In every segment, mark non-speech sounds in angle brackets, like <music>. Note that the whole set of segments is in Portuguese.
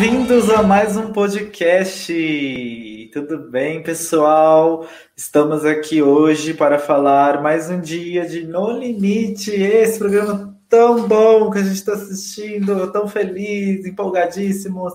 Bem-vindos a mais um podcast. Tudo bem, pessoal? Estamos aqui hoje para falar mais um dia de No Limite. Esse programa tão bom que a gente está assistindo, tão feliz, empolgadíssimos.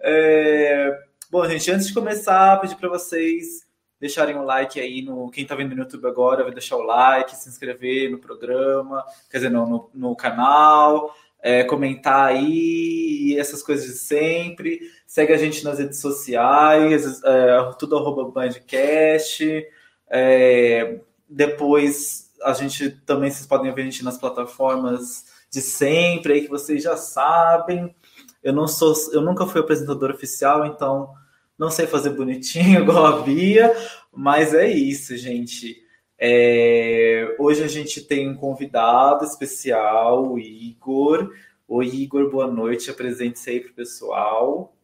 É... Bom, gente, antes de começar, pedir para vocês deixarem um like aí no quem está vendo no YouTube agora, vai deixar o like, se inscrever no programa, quer dizer, no, no, no canal é, comentar aí, essas coisas de sempre. Segue a gente nas redes sociais, é, tudo arroba Bandcast. É, depois a gente também vocês podem ver a gente nas plataformas de sempre aí que vocês já sabem. Eu não sou, eu nunca fui apresentador oficial, então não sei fazer bonitinho <laughs> igual a Bia, mas é isso, gente. É, hoje a gente tem um convidado especial, o Igor. Oi, Igor, boa noite. Apresente-se aí para o pessoal.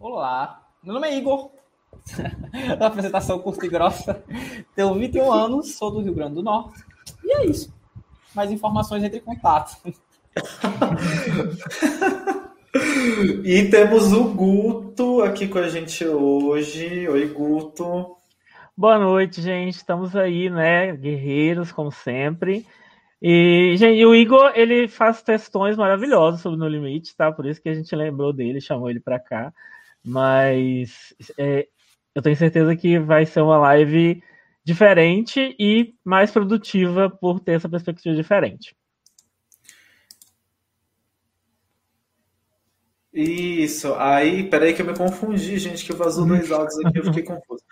Olá, meu nome é Igor. <laughs> da apresentação curta e grossa. Tenho 21 anos, sou do Rio Grande do Norte. E é isso. Mais informações entre em contato. <laughs> e temos o Guto aqui com a gente hoje. Oi, Guto. Boa noite, gente. Estamos aí, né? Guerreiros, como sempre. E, gente, o Igor, ele faz testões maravilhosos sobre No Limite, tá? Por isso que a gente lembrou dele, chamou ele para cá. Mas é, eu tenho certeza que vai ser uma live diferente e mais produtiva por ter essa perspectiva diferente. Isso, aí, peraí que eu me confundi, gente, que vazou dois áudios aqui, eu fiquei <laughs> confuso.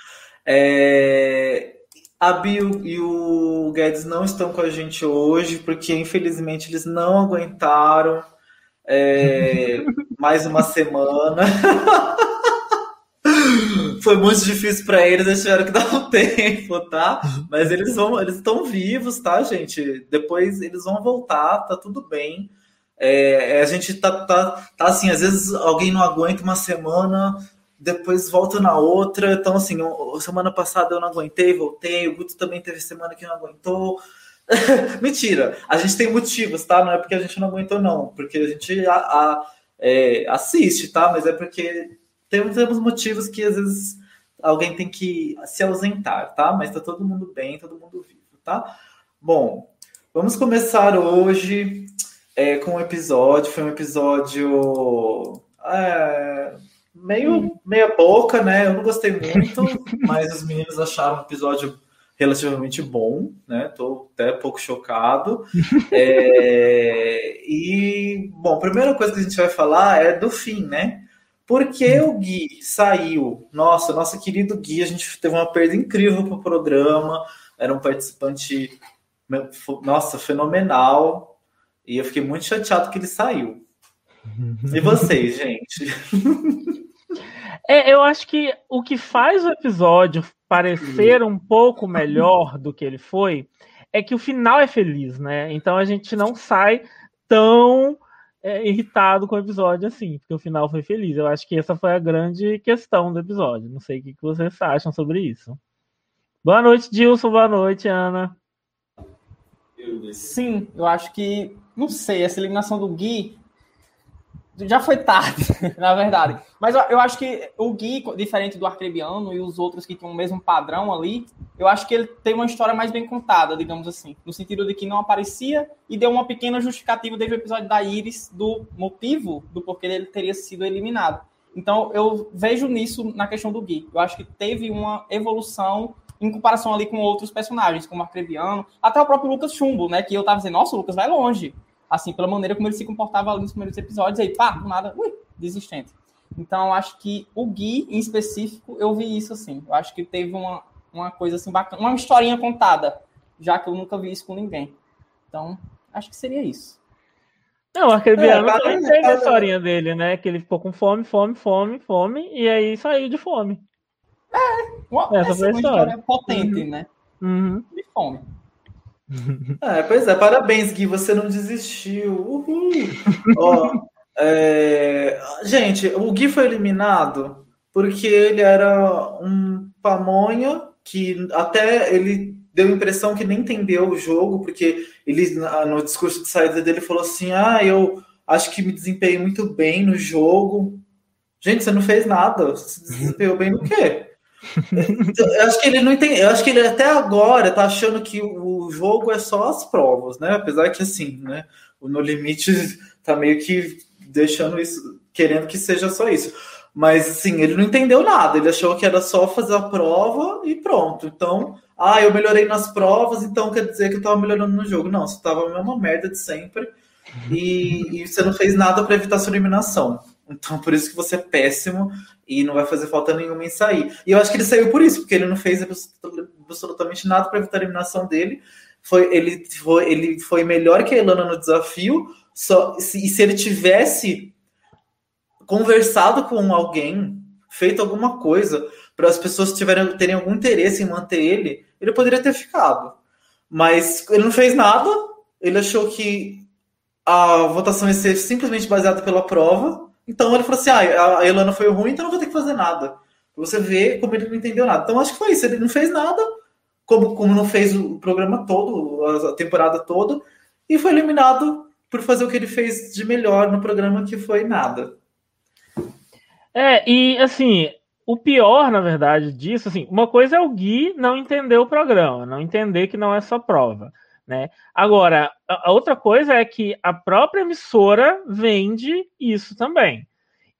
É, a Bill e o Guedes não estão com a gente hoje, porque infelizmente eles não aguentaram é, <laughs> mais uma semana. <laughs> Foi muito difícil para eles, eles tiveram que <laughs> dar um tempo, tá? Mas eles vão, eles estão vivos, tá, gente? Depois eles vão voltar, tá tudo bem. É, a gente tá, tá, tá assim, às vezes alguém não aguenta uma semana, depois volta na outra. Então, assim, semana passada eu não aguentei, voltei. O Guto também teve semana que não aguentou. <laughs> Mentira, a gente tem motivos, tá? Não é porque a gente não aguentou, não. Porque a gente a, a, é, assiste, tá? Mas é porque temos, temos motivos que às vezes alguém tem que se ausentar, tá? Mas tá todo mundo bem, todo mundo vivo, tá? Bom, vamos começar hoje é, com um episódio. Foi um episódio. É, meio meia boca, né? Eu não gostei muito, <laughs> mas os meninos acharam o episódio relativamente bom, né? Tô até pouco chocado. <laughs> É, e, bom, a primeira coisa que a gente vai falar é do fim, né? Porque o Gui saiu. Nossa, nosso querido Gui, a gente teve uma perda incrível pro programa. Era um participante, nossa, fenomenal. E eu fiquei muito chateado que ele saiu. E vocês, gente? É, eu acho que o que faz o episódio parecer um pouco melhor do que ele foi é que o final é feliz, né? Então a gente não sai tão é, irritado com o episódio assim, porque o final foi feliz. Eu acho que essa foi a grande questão do episódio. Não sei o que vocês acham sobre isso. Boa noite, Dilson. Boa noite, Ana. Sim, eu acho que, não sei, essa eliminação do Gui já foi tarde, <laughs> na verdade. Mas eu, acho que o Gui, diferente do Arcrebiano e os outros que tinham o mesmo padrão ali, eu acho que ele tem uma história mais bem contada, digamos assim. No sentido de que não aparecia e deu uma pequena justificativa desde o episódio da Iris do motivo do porquê ele teria sido eliminado. Então eu vejo nisso na questão do Gui. Eu acho que teve uma evolução em comparação ali com outros personagens, como o Arcrebiano, até o próprio Lucas Chumbo, né? Que eu tava dizendo, nossa, o Lucas vai longe assim, pela maneira como ele se comportava ali nos primeiros episódios, aí, pá, do nada, ui, desistente. Então, acho que o Gui, em específico, eu vi isso assim. Eu acho que teve uma, uma coisa assim bacana, uma historinha contada, já que eu nunca vi isso com ninguém. Então, acho que seria isso. Não, aquele é, também teve a historinha dele, né? Que ele ficou com fome, fome, fome, fome, e aí saiu de fome. É, uma, essa, essa foi a história. história potente, uhum. né? Uhum. De fome. <laughs> É, pois é, parabéns, Gui, você não desistiu. Uhul. <laughs> Ó, é... Gente, o Gui foi eliminado porque ele era um pamonha que até ele deu a impressão que nem entendeu o jogo, porque ele no discurso de saída dele falou assim: ah, eu acho que me desempenhei muito bem no jogo. Gente, você não fez nada. Você se desempenhou bem no quê? Eu acho que ele não entende. Eu acho que ele até agora tá achando que o jogo é só as provas, né? Apesar que assim, né? O No Limite <laughs> tá meio que deixando isso, querendo que seja só isso. Mas assim, ele não entendeu nada. Ele achou que era só fazer a prova e pronto. Então, ah, eu melhorei nas provas, então quer dizer que eu tava melhorando no jogo. Não, você tava a mesma merda de sempre. E, e você não fez nada para evitar sua eliminação. Então, por isso que você é péssimo e não vai fazer falta nenhuma em sair. E eu acho que ele saiu por isso, porque ele não fez absolutamente nada para evitar a eliminação dele. Foi, ele, foi, ele foi melhor que a Elana no desafio. Só, se, e se ele tivesse conversado com alguém, feito alguma coisa para as pessoas tiverem, terem algum interesse em manter ele, ele poderia ter ficado. Mas ele não fez nada, ele achou que a votação ia ser simplesmente baseada pela prova, então ele falou assim: ah, a Elana foi ruim, então não vou ter que fazer nada. Você vê como ele não entendeu nada. Então acho que foi isso. Ele não fez nada, como, como não fez o programa todo, a temporada toda, e foi eliminado por fazer o que ele fez de melhor no programa, que foi nada. É, e assim, o pior, na verdade, disso, assim, uma coisa é o Gui não entender o programa, não entender que não é só prova. Né? Agora, a outra coisa é que a própria emissora vende isso também.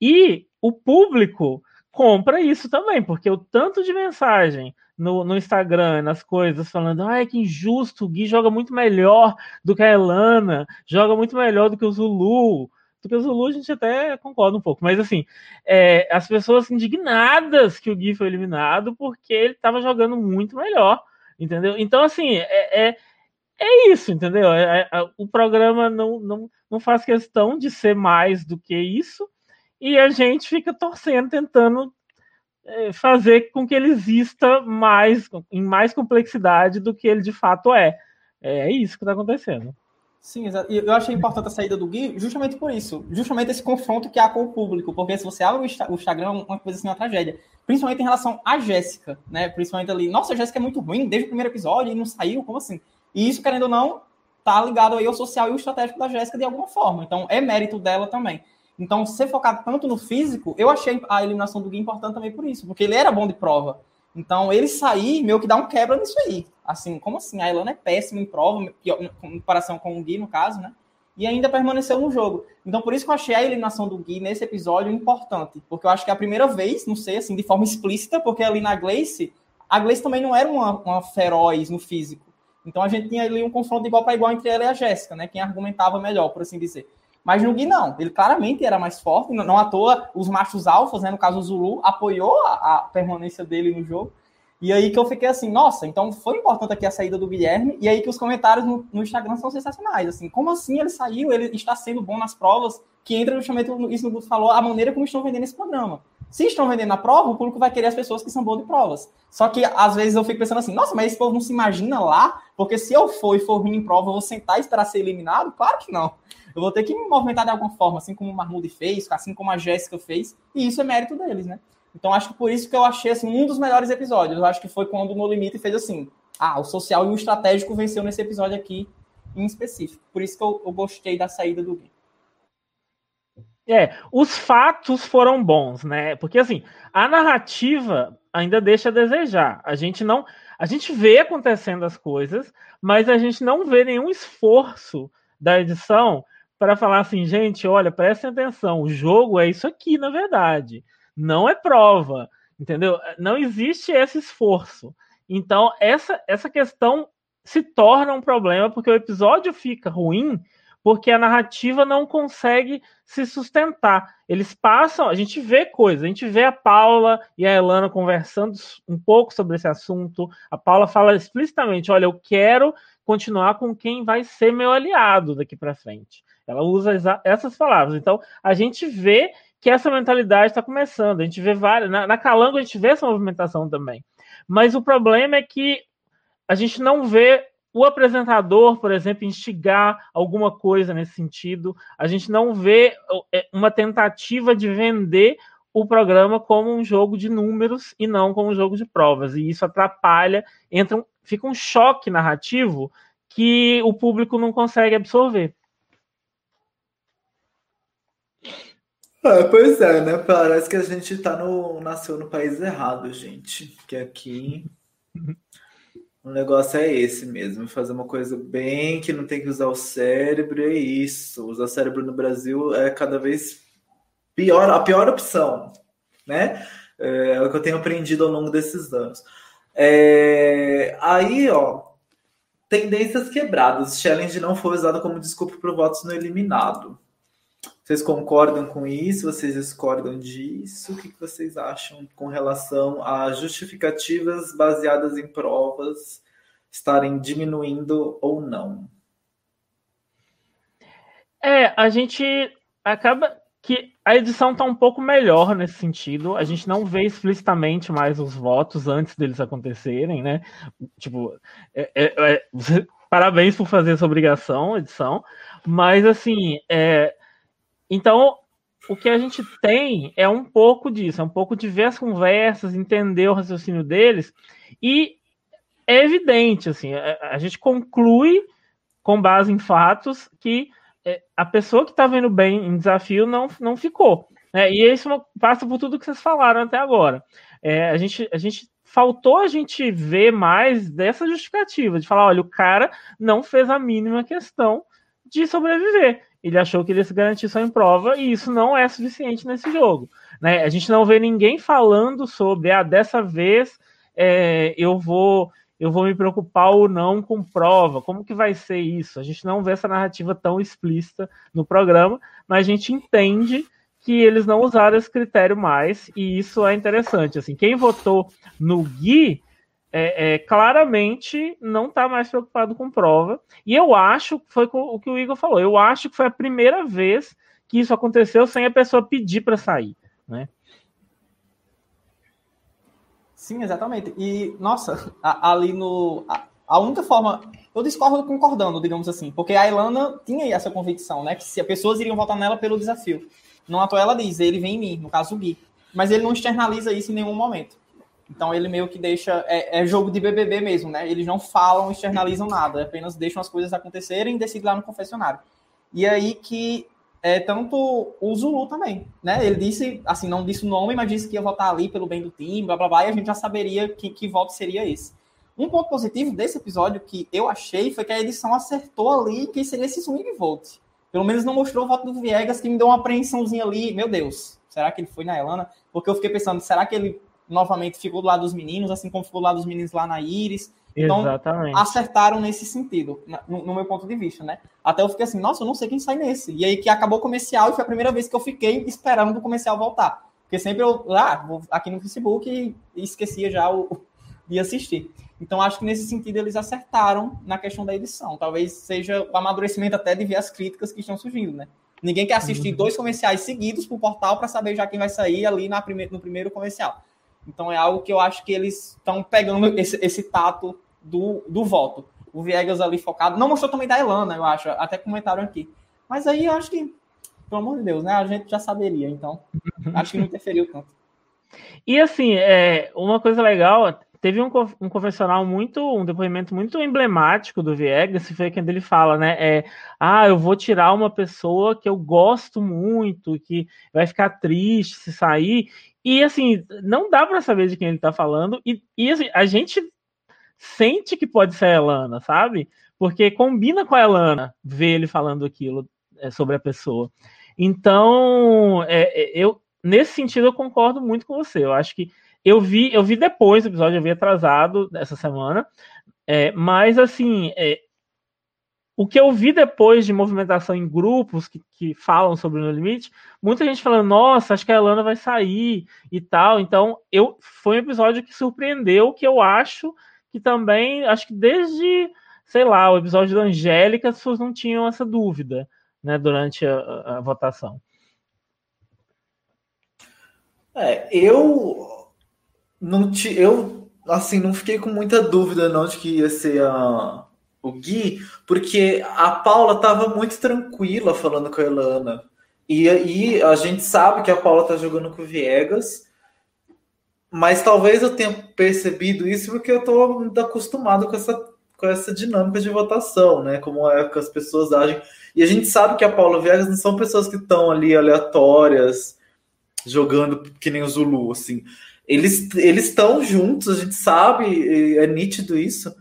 E o público compra isso também, porque o tanto de mensagem no, no Instagram, nas coisas, falando, ai, que injusto, o Gui joga muito melhor do que a Elana, joga muito melhor do que o Zulu. Do que o Zulu a gente até concorda um pouco, mas assim, é, as pessoas indignadas que o Gui foi eliminado porque ele estava jogando muito melhor, entendeu? Então, assim, é, é é isso, entendeu? É, é, o programa não, não, não faz questão de ser mais do que isso, e a gente fica torcendo, tentando é, fazer com que ele exista mais, em mais complexidade do que ele de fato é. É isso que está acontecendo. Sim, exato. E eu achei importante a saída do Gui justamente por isso. Justamente esse confronto que há com o público. Porque se você abre o Instagram, uma coisa assim, uma tragédia. Principalmente em relação a Jéssica, né? Principalmente ali. Nossa, a Jéssica é muito ruim desde o primeiro episódio e não saiu, como assim? E isso, querendo ou não, tá ligado aí ao social e ao estratégico da Jéssica de alguma forma. Então, é mérito dela também. Então, ser focado tanto no físico, eu achei a eliminação do Gui importante também por isso, porque ele era bom de prova. Então, ele sair, meio que dá um quebra nisso aí. Assim, como assim? A Elana é péssima em prova, em comparação com o Gui, no caso, né? E ainda permaneceu no jogo. Então, por isso que eu achei a eliminação do Gui nesse episódio importante. Porque eu acho que é a primeira vez, não sei, assim, de forma explícita, porque ali na Gleice, a Gleice também não era uma, uma feroz no físico. Então a gente tinha ali um confronto igual para igual entre ela e a Jéssica, né? Quem argumentava melhor, por assim dizer. Mas no Gui não, ele claramente era mais forte, não, à toa os machos alfas, né, no caso o Zulu, apoiou a, a, permanência dele no jogo. E aí que eu fiquei assim, nossa, então foi importante aqui a saída do Guilherme, e aí que os comentários no, no Instagram são sensacionais, assim, como assim ele saiu, ele está sendo bom nas provas, que entra justamente isso que o falou, a maneira como estão vendendo esse programa. Se estão vendendo a prova, o público vai querer as pessoas que são boas de provas. Só que às vezes eu fico pensando assim, nossa, mas esse povo não se imagina lá, porque se eu for e for ruim em prova, eu vou sentar e esperar ser eliminado? Claro que não. Eu vou ter que me movimentar de alguma forma, assim como o Mahmoud fez, assim como a Jéssica fez, e isso é mérito deles, né? Então acho que por isso que eu achei assim, um dos melhores episódios. Eu acho que foi quando o No Limite fez assim: ah, o social e o estratégico venceu nesse episódio aqui em específico. Por isso que eu, eu gostei da saída do Gui. É, os fatos foram bons, né? Porque assim, a narrativa ainda deixa a desejar. A gente não, a gente vê acontecendo as coisas, mas a gente não vê nenhum esforço da edição para falar assim, gente, olha, prestem atenção, o jogo é isso aqui, na verdade. Não é prova, entendeu? Não existe esse esforço. Então, essa essa questão se torna um problema porque o episódio fica ruim porque a narrativa não consegue se sustentar. Eles passam, a gente vê coisas, a gente vê a Paula e a Elana conversando um pouco sobre esse assunto. A Paula fala explicitamente: olha, eu quero continuar com quem vai ser meu aliado daqui para frente. Ela usa essas palavras. Então, a gente vê que essa mentalidade está começando. A gente vê várias. Na, na Calango, a gente vê essa movimentação também. Mas o problema é que a gente não vê o apresentador, por exemplo, instigar alguma coisa nesse sentido. A gente não vê é, uma tentativa de vender o programa como um jogo de números e não como um jogo de provas. E isso atrapalha, entra um, fica um choque narrativo que o público não consegue absorver. É, pois é, né? Parece que a gente tá no, nasceu no país errado, gente. Que aqui o negócio é esse mesmo, fazer uma coisa bem que não tem que usar o cérebro, é isso. Usar o cérebro no Brasil é cada vez pior, a pior opção, né? É, é o que eu tenho aprendido ao longo desses anos. É, aí, ó, tendências quebradas. Challenge não foi usado como desculpa para votos no eliminado. Vocês concordam com isso? Vocês discordam disso? O que vocês acham com relação a justificativas baseadas em provas estarem diminuindo ou não? É, a gente acaba que a edição está um pouco melhor nesse sentido. A gente não vê explicitamente mais os votos antes deles acontecerem, né? Tipo, é, é, é, <laughs> parabéns por fazer essa obrigação, edição. Mas assim, é, então, o que a gente tem é um pouco disso, é um pouco de ver as conversas, entender o raciocínio deles, e é evidente, assim, a, gente conclui com base em fatos que é, a pessoa que está vendo bem em desafio não, não ficou. Né? E isso passa por tudo que vocês falaram até agora. É, a, gente, a gente faltou a gente ver mais dessa justificativa, de falar, olha, o cara não fez a mínima questão de sobreviver ele achou que ele ia se garantir só em prova, e isso não é suficiente nesse jogo. Né? A gente não vê ninguém falando sobre, ah, dessa vez é, eu vou eu vou me preocupar ou não com prova, como que vai ser isso? A gente não vê essa narrativa tão explícita no programa, mas a gente entende que eles não usaram esse critério mais, e isso é interessante. Assim, quem votou no Gui é, é, claramente não está mais preocupado com prova. E eu acho, foi o que o Igor falou, eu acho que foi a primeira vez que isso aconteceu sem a pessoa pedir para sair, né? Sim, exatamente. E, nossa, ali no. A, a única forma. Eu discordo concordando, digamos assim, porque a Ilana tinha essa convicção, né? Que se as pessoas iriam votar nela pelo desafio. Não à toa ela diz, ele vem em mim, no caso o Gui. Mas ele não externaliza isso em nenhum momento. Então ele meio que deixa. É, é, jogo de BBB mesmo, né? Eles não falam, externalizam nada, apenas deixam as coisas acontecerem e decidem lá no confessionário. E aí que é tanto o Zulu também, né? Ele disse, assim, não disse o nome, mas disse que ia votar ali pelo bem do time, blá blá blá, e a gente já saberia que, que voto seria esse. Um ponto positivo desse episódio que eu achei foi que a edição acertou ali que seria esse swing vote. Pelo menos não mostrou o voto do Viegas, que me deu uma apreensãozinha ali. Meu Deus, será que ele foi na Elana? Porque eu fiquei pensando, será que ele novamente ficou do lado dos meninos, assim como ficou do lado dos meninos lá na Iris. Então, Exatamente. acertaram nesse sentido, no, no, meu ponto de vista, né? Até eu fiquei assim, nossa, eu não sei quem sai nesse. E aí que acabou o comercial e foi a primeira vez que eu fiquei esperando o comercial voltar. Porque sempre eu, ah, vou aqui no Facebook e, esquecia já o, de assistir. Então, acho que nesse sentido eles acertaram na questão da edição. Talvez seja o amadurecimento até de ver as críticas que estão surgindo, né? Ninguém quer assistir uhum. dois comerciais seguidos pro portal para saber já quem vai sair ali na prime no primeiro comercial. Então é algo que eu acho que eles estão pegando esse, esse tato do, do voto. O Viegas ali focado. Não mostrou também da Elana, eu acho. Até comentaram aqui. Mas aí eu acho que, pelo amor de Deus, né? A gente já saberia. Então, acho que não interferiu tanto. E assim, é, uma coisa legal, teve um, um confessional muito, um depoimento muito emblemático do Viegas, foi quando ele fala, né? É, ah, eu vou tirar uma pessoa que eu gosto muito, que vai ficar triste se sair. E assim, não dá para saber de quem ele tá falando. E, e assim, a gente sente que pode ser a Elana, sabe? Porque combina com a Elana ver ele falando aquilo é, sobre a pessoa. Então, é, é, eu nesse sentido eu concordo muito com você. Eu acho que eu vi, eu vi depois do episódio, eu vi atrasado essa semana. É, mas assim, é, o que eu vi depois de movimentação em grupos que, que falam sobre o No Limite, muita gente falando, nossa, acho que a Elana vai sair e tal. Então, eu foi um episódio que surpreendeu, que eu acho que também, acho que desde, sei lá, o episódio da Angélica, as pessoas não tinham essa dúvida, né, durante a, a, a votação. É, eu não te, eu assim não fiquei com muita dúvida não de que ia ser a o Gui, porque a Paula estava muito tranquila falando com a Elana. E aí a gente sabe que a Paula está jogando com o Viegas, mas talvez eu tenha percebido isso porque eu estou acostumado com essa com essa dinâmica de votação, né? Como é que as pessoas agem. E a gente sabe que a Paula Viegas não são pessoas que estão ali aleatórias, jogando que nem o Zulu, assim. Eles eles estão juntos, a gente sabe, é nítido isso.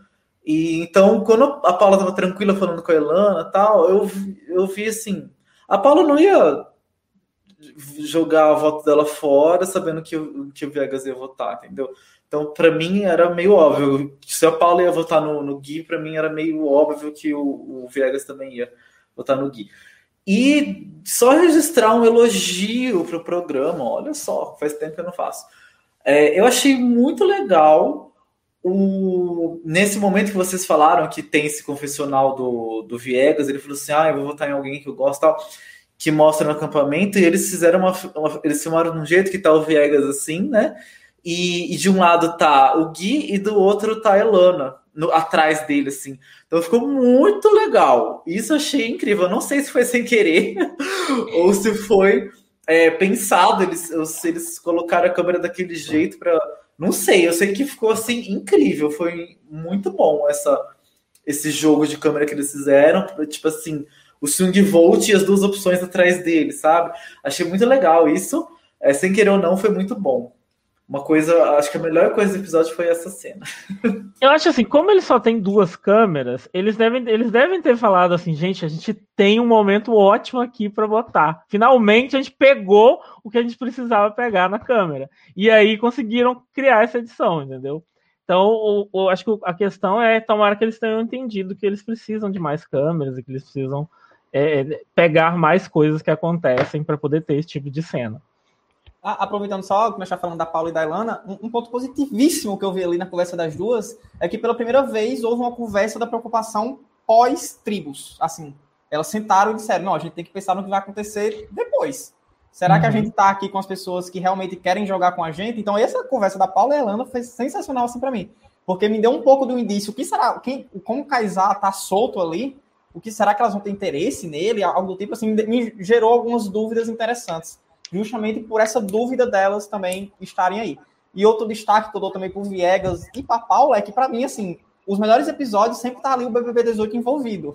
E então, quando a Paula estava tranquila falando com a Elana tal, eu, eu vi assim, a Paula não ia jogar a voto dela fora sabendo que, que o Viegas ia votar, entendeu? Então, para mim, era meio óbvio. Se a Paula ia votar no, no Gui, para mim era meio óbvio que o, o Viegas também ia votar no Gui. E só registrar um elogio para o programa, olha só, faz tempo que eu não faço. É, eu achei muito legal o, nesse momento que vocês falaram que tem esse confessional do, do Viegas, ele falou assim: ah, eu vou votar em alguém que eu gosto tal, que mostra no acampamento, e eles fizeram uma, uma eles filmaram de um jeito que tá o Viegas assim, né? E, e, de um lado tá o Gui e do outro tá a Elana, no, atrás dele, assim. Então ficou muito legal. Isso achei incrível. Eu não sei se foi sem querer <laughs> ou se foi é, pensado. Eles, se eles colocaram a câmera daquele jeito para. Não sei, eu sei que ficou assim incrível. Foi muito bom essa, esse jogo de câmera que eles fizeram. Tipo assim, o swing volt e as duas opções atrás dele, sabe? Achei muito legal isso. É, sem querer ou não, foi muito bom. Uma coisa, acho que a melhor coisa do episódio foi essa cena. <laughs> Eu acho assim, como ele só tem duas câmeras, eles devem, eles devem ter falado assim, gente, a gente tem um momento ótimo aqui para botar. Finalmente a gente pegou o que a gente precisava pegar na câmera. E aí conseguiram criar essa edição, entendeu? Então, o, acho que a questão é tomara que eles tenham entendido que eles precisam de mais câmeras e que eles precisam é, pegar mais coisas que acontecem para poder ter esse tipo de cena aproveitando só, começar falando da Paula e da Ilana, um, um, ponto positivíssimo que eu vi ali na conversa das duas é que pela primeira vez houve uma conversa da preocupação pós-tribos. Assim, elas sentaram e disseram: não, a gente tem que pensar no que vai acontecer depois. Será uhum. que a uhum. gente está aqui com as pessoas que realmente querem jogar com a gente? Então, essa conversa da Paula e Ilana foi sensacional assim para mim. Porque me deu um pouco do indício. O que será? Quem, como o Kaysar tá solto ali, o que será que elas vão ter interesse nele? Algo do tipo assim, me gerou algumas dúvidas interessantes justamente por essa dúvida delas também estarem aí. E outro destaque que eu dou também por Viegas e para Paula é que, para mim, assim, os melhores episódios sempre tá ali o BBB 18 envolvido.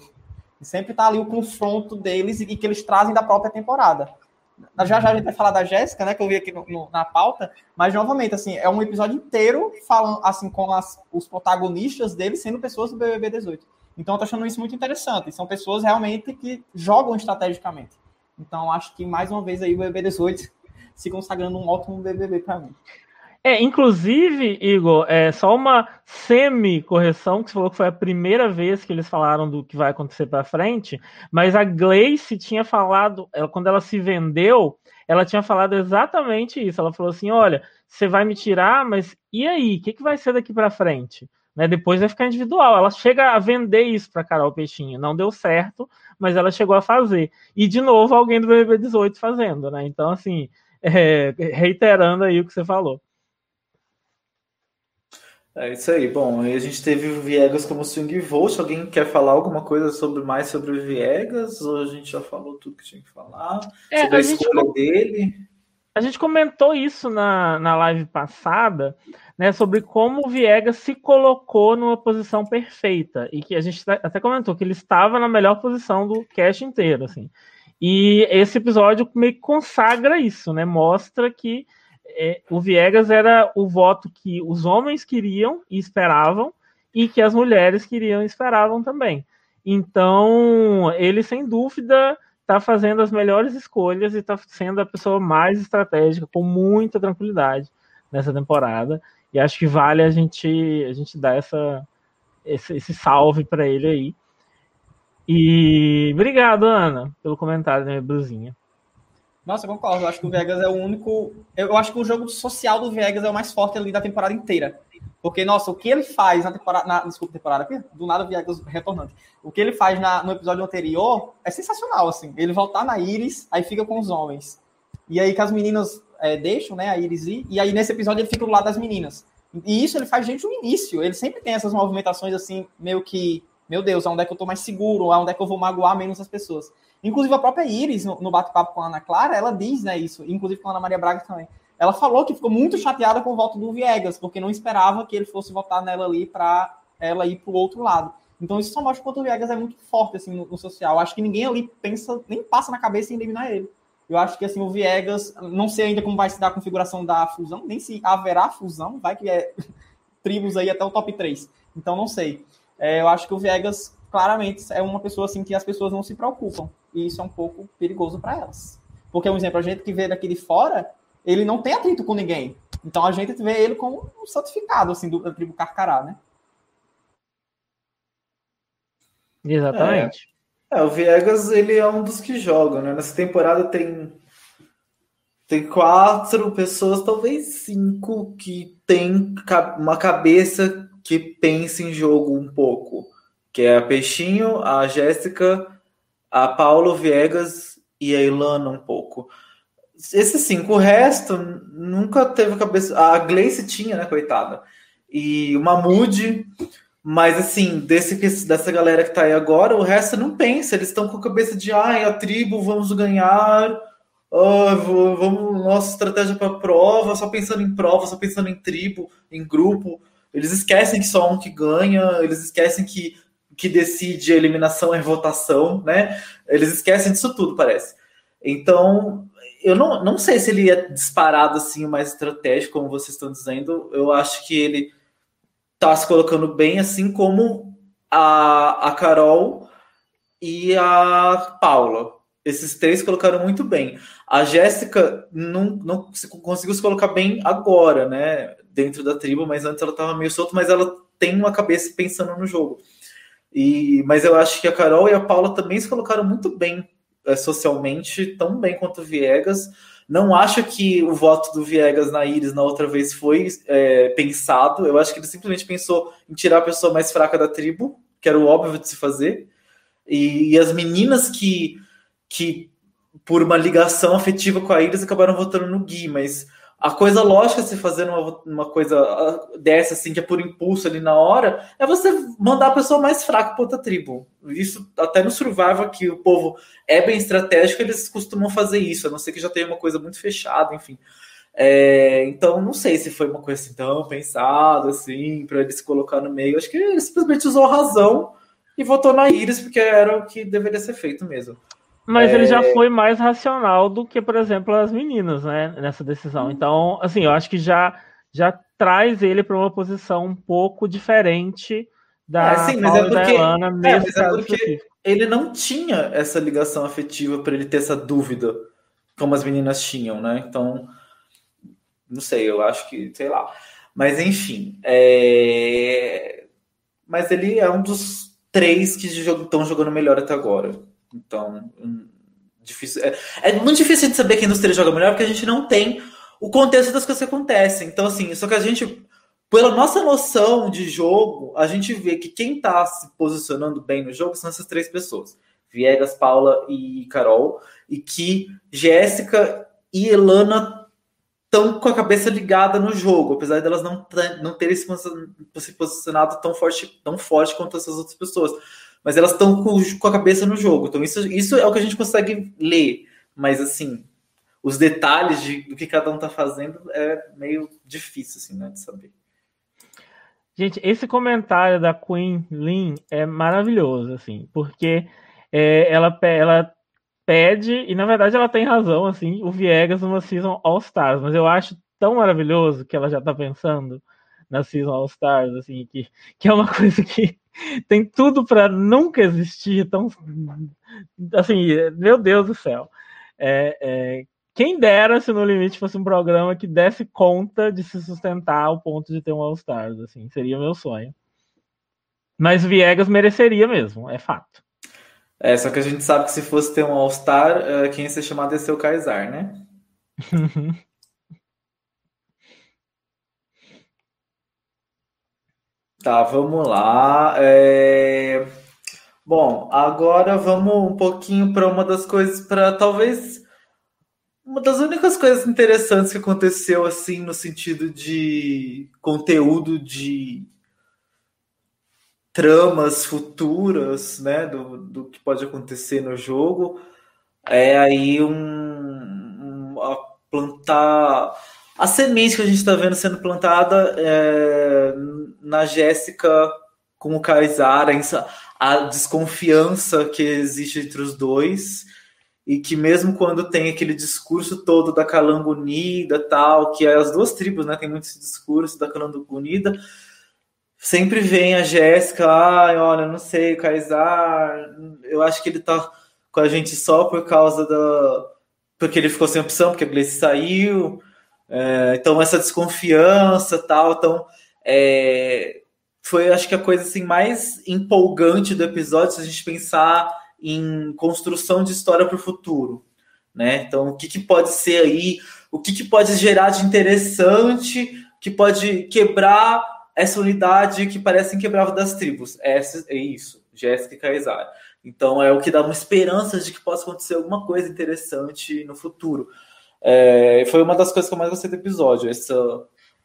Sempre tá ali o confronto deles e que eles trazem da própria temporada. Já já a gente vai falar da Jéssica, né, que eu vi aqui no, na pauta, mas novamente, assim, é um episódio inteiro falando, assim, com as, os protagonistas deles sendo pessoas do BBB 18. Então eu tô achando isso muito interessante. São pessoas realmente que jogam estrategicamente. Então, acho que mais uma vez aí o BB18 <laughs> se consagrando um ótimo BBB para mim. É, inclusive, Igor, é só uma semi-correção, que você falou que foi a primeira vez que eles falaram do que vai acontecer para frente, mas a Gleice tinha falado, ela, quando ela se vendeu, ela tinha falado exatamente isso. Ela falou assim: olha, você vai me tirar, mas e aí? O que, que vai ser daqui para frente? Né, depois vai ficar individual. Ela chega a vender isso para Carol Peixinho. Não deu certo, mas ela chegou a fazer. E, de novo, alguém do BBB 18 fazendo, né? Então, assim, <laughs> é, reiterando aí o que você falou. É isso aí. Bom, a gente teve o Viegas como swing vote. Alguém quer falar alguma coisa sobre mais sobre o Viegas? Ou a gente já falou tudo que tinha que falar? É, sobre a, a escolha gente... dele? A gente comentou isso na, na live passada, né, sobre como o Viegas se colocou numa posição perfeita e que a gente até comentou que ele estava na melhor posição do cast inteiro, assim. E esse episódio meio que consagra isso, né? Mostra que é, o Viegas era o voto que os homens queriam e esperavam e que as mulheres queriam e esperavam também. Então, ele sem dúvida está fazendo as melhores escolhas e está sendo a pessoa mais estratégica, com muita tranquilidade nessa temporada. E acho que vale a gente, a gente dar essa, esse, esse salve para ele aí. E obrigado, Ana, pelo comentário da minha brusinha. Nossa, eu concordo. Eu acho que o Vegas é o único. Eu acho que o jogo social do Vegas é o mais forte ali da temporada inteira. Porque, nossa, o que ele faz na temporada. Na, desculpa, temporada do nada o Viegas retornando. O que ele faz na, no episódio anterior é sensacional, assim. Ele voltar na Iris, aí fica com os homens. E aí que as meninas é, deixam, né, a Iris ir, e aí nesse episódio ele fica do lado das meninas. E isso ele faz desde o início. Ele sempre tem essas movimentações assim, meio que, meu Deus, aonde é que eu tô mais seguro, aonde é que eu vou magoar menos as pessoas. Inclusive a própria Iris, no, no bate-papo com a Ana Clara, ela diz, né, isso, inclusive com a Ana Maria Braga também ela falou que ficou muito chateada com o voto do Viegas, porque não esperava que ele fosse votar nela ali para ela ir pro outro lado. Então isso só mostra que o Viegas é muito forte assim, no, no, social. Acho que ninguém ali pensa, nem passa na cabeça em eliminar ele. Eu acho que assim, o Viegas, não sei ainda como vai se dar a configuração da fusão, nem se haverá fusão, vai que é <laughs> tribos aí até o top 3. Então não sei. É, eu acho que o Viegas claramente é uma pessoa assim que as pessoas não se preocupam. E isso é um pouco perigoso para elas. Porque, um exemplo, a gente que vê daqui de fora, ele não tem atrito com ninguém. Então a gente vê ele como um santificado assim, do, da tribo Carcará, né? Exatamente. É. é. o Viegas ele é um dos que jogam, né? Nessa temporada tem tem quatro pessoas, talvez cinco, que tem uma cabeça que pensa em jogo um pouco, que é a Peixinho, a Jéssica, a Paulo Viegas e a Ilana um pouco. Esses cinco, o resto nunca teve cabeça. A Gleice tinha, né, coitada. E o Mamude, mas assim, desse, dessa galera que tá aí agora, o resto não pensa, eles estão com a cabeça de ai, a tribo, vamos ganhar, oh, vamos, nossa estratégia para prova, só pensando em prova, só pensando em tribo, em grupo. Eles esquecem que só um que ganha, eles esquecem que que decide a eliminação é votação, né? Eles esquecem disso tudo, parece. Então, eu não, não sei se ele é disparado assim, mais estratégico, como vocês estão dizendo. Eu acho que ele tá se colocando bem, assim como a, a Carol e a Paula. Esses três colocaram muito bem. A Jéssica não, não conseguiu se colocar bem agora, né? Dentro da tribo, mas antes ela estava meio solta, mas ela tem uma cabeça pensando no jogo. E, mas eu acho que a Carol e a Paula também se colocaram muito bem socialmente, tão bem quanto o Viegas. Não acho que o voto do Viegas na Iris na outra vez foi é, pensado. Eu acho que ele simplesmente pensou em tirar a pessoa mais fraca da tribo, que era o óbvio de se fazer. E, e as meninas que, que, por uma ligação afetiva com a Iris, acabaram votando no Gui, mas a coisa lógica se fazer uma, uma coisa ah, dessa, assim, que é por impulso ali na hora, é você mandar a pessoa mais fraca para outra tribo. Isso, até no Survivor, que o povo é bem estratégico, eles costumam fazer isso, a não ser que já tenha uma coisa muito fechada, enfim. É, então, não sei se foi uma coisa assim tão pensada, assim, para ele se colocar no meio. Acho que ele simplesmente usou razão e votou na Iris, porque era o que deveria ser feito mesmo. Mas é... ele já é. foi mais racional do que, por exemplo, as meninas, né? Nessa decisão. Hum. Então, assim, eu acho que já, já traz ele para uma posição um pouco diferente da é, sim, mas é porque, Elana, é, mas é porque ele não tinha essa ligação afetiva para ele ter essa dúvida, como as meninas tinham, né? Então, não sei, eu acho que, sei lá. Mas enfim, é... mas ele é um dos três que estão jogando melhor até agora. Então, hum, difícil. É, é, muito difícil de saber que a indústria joga melhor porque a gente não tem o contexto das coisas que acontecem. Então, assim, só que a gente, pela nossa noção de jogo, a gente vê que quem está se posicionando bem no jogo são essas três pessoas: Viegas, Paula e Carol, e que Jéssica e Elana estão com a cabeça ligada no jogo, apesar delas não, não terem se posicionado tão forte, tão forte quanto essas outras pessoas mas elas estão com, com, a cabeça no jogo. Então, isso, isso é o que a gente consegue ler. Mas, assim, os detalhes de, do que cada um está fazendo é meio difícil, assim, né, de saber. Gente, esse comentário da Queen Lin é maravilhoso, assim, porque é, ela, ela pede, e na verdade ela tem razão, assim, o Viegas numa Season All Stars, mas eu acho tão maravilhoso que ela já está pensando na Season All Stars, assim, que, que é uma <laughs> coisa que tem tudo para nunca existir. Então, assim, meu Deus do céu. É, é, quem dera se No Limite fosse um programa que desse conta de se sustentar ao ponto de ter um All Stars, assim, seria meu sonho. Mas Viegas mereceria mesmo, é fato. É, só que a gente sabe que se fosse ter um All Star, uh, quem ia ser chamado ia ser o Kaysar, né? <laughs> Tá, vamos lá. É... Bom, agora vamos um pouquinho para uma das coisas, para talvez uma das únicas coisas interessantes que aconteceu assim no sentido de conteúdo de tramas futuras, né, do, do que pode acontecer no jogo, é aí um, um plantar a semente que a gente está vendo sendo plantada é, na Jéssica com o Kaysar, a desconfiança que existe entre os dois e que mesmo quando tem aquele discurso todo da Calango Unida, tal, que é as duas tribos, né, tem muito esse discurso da Calango Unida, sempre vem a Jéssica, ai, olha, não sei, Kaysar, eu acho que ele tá com a gente só por causa da porque ele ficou sem opção, porque a Gleice saiu, é, então essa desconfiança, tal, então é, foi acho que a coisa assim mais empolgante do episódio se a gente pensar em construção de história para o futuro, né? Então, o que, que pode ser aí, o que, que pode gerar de interessante, que pode quebrar essa unidade que parece inquebrável das tribos? É, é isso, Jéssica e Kaysar. Então, é o que dá uma esperança de que possa acontecer alguma coisa interessante no futuro. É, foi uma das coisas que eu mais gostei do episódio, essa,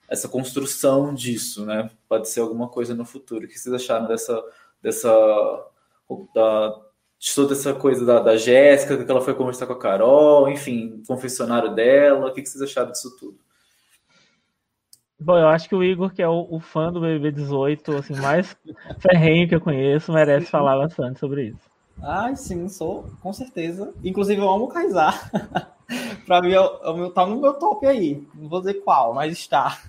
essa construção disso, né? Pode ser alguma coisa no futuro. O que vocês acharam dessa, dessa da, de toda essa coisa da, da Jéssica, que ela foi conversar com a Carol, enfim, confessionário dela. O que, que vocês acharam disso tudo? Bom, eu acho que o Igor, que é o, o fã do BBB 18, assim, mais <laughs> ferrenho que eu conheço, merece falar bastante sobre isso. Ah, sim, sou, com certeza. Inclusive, eu amo o Kaysar. <laughs> <laughs> pra mim, eu, eu, tá no meu top aí. Não vou dizer qual, mas está.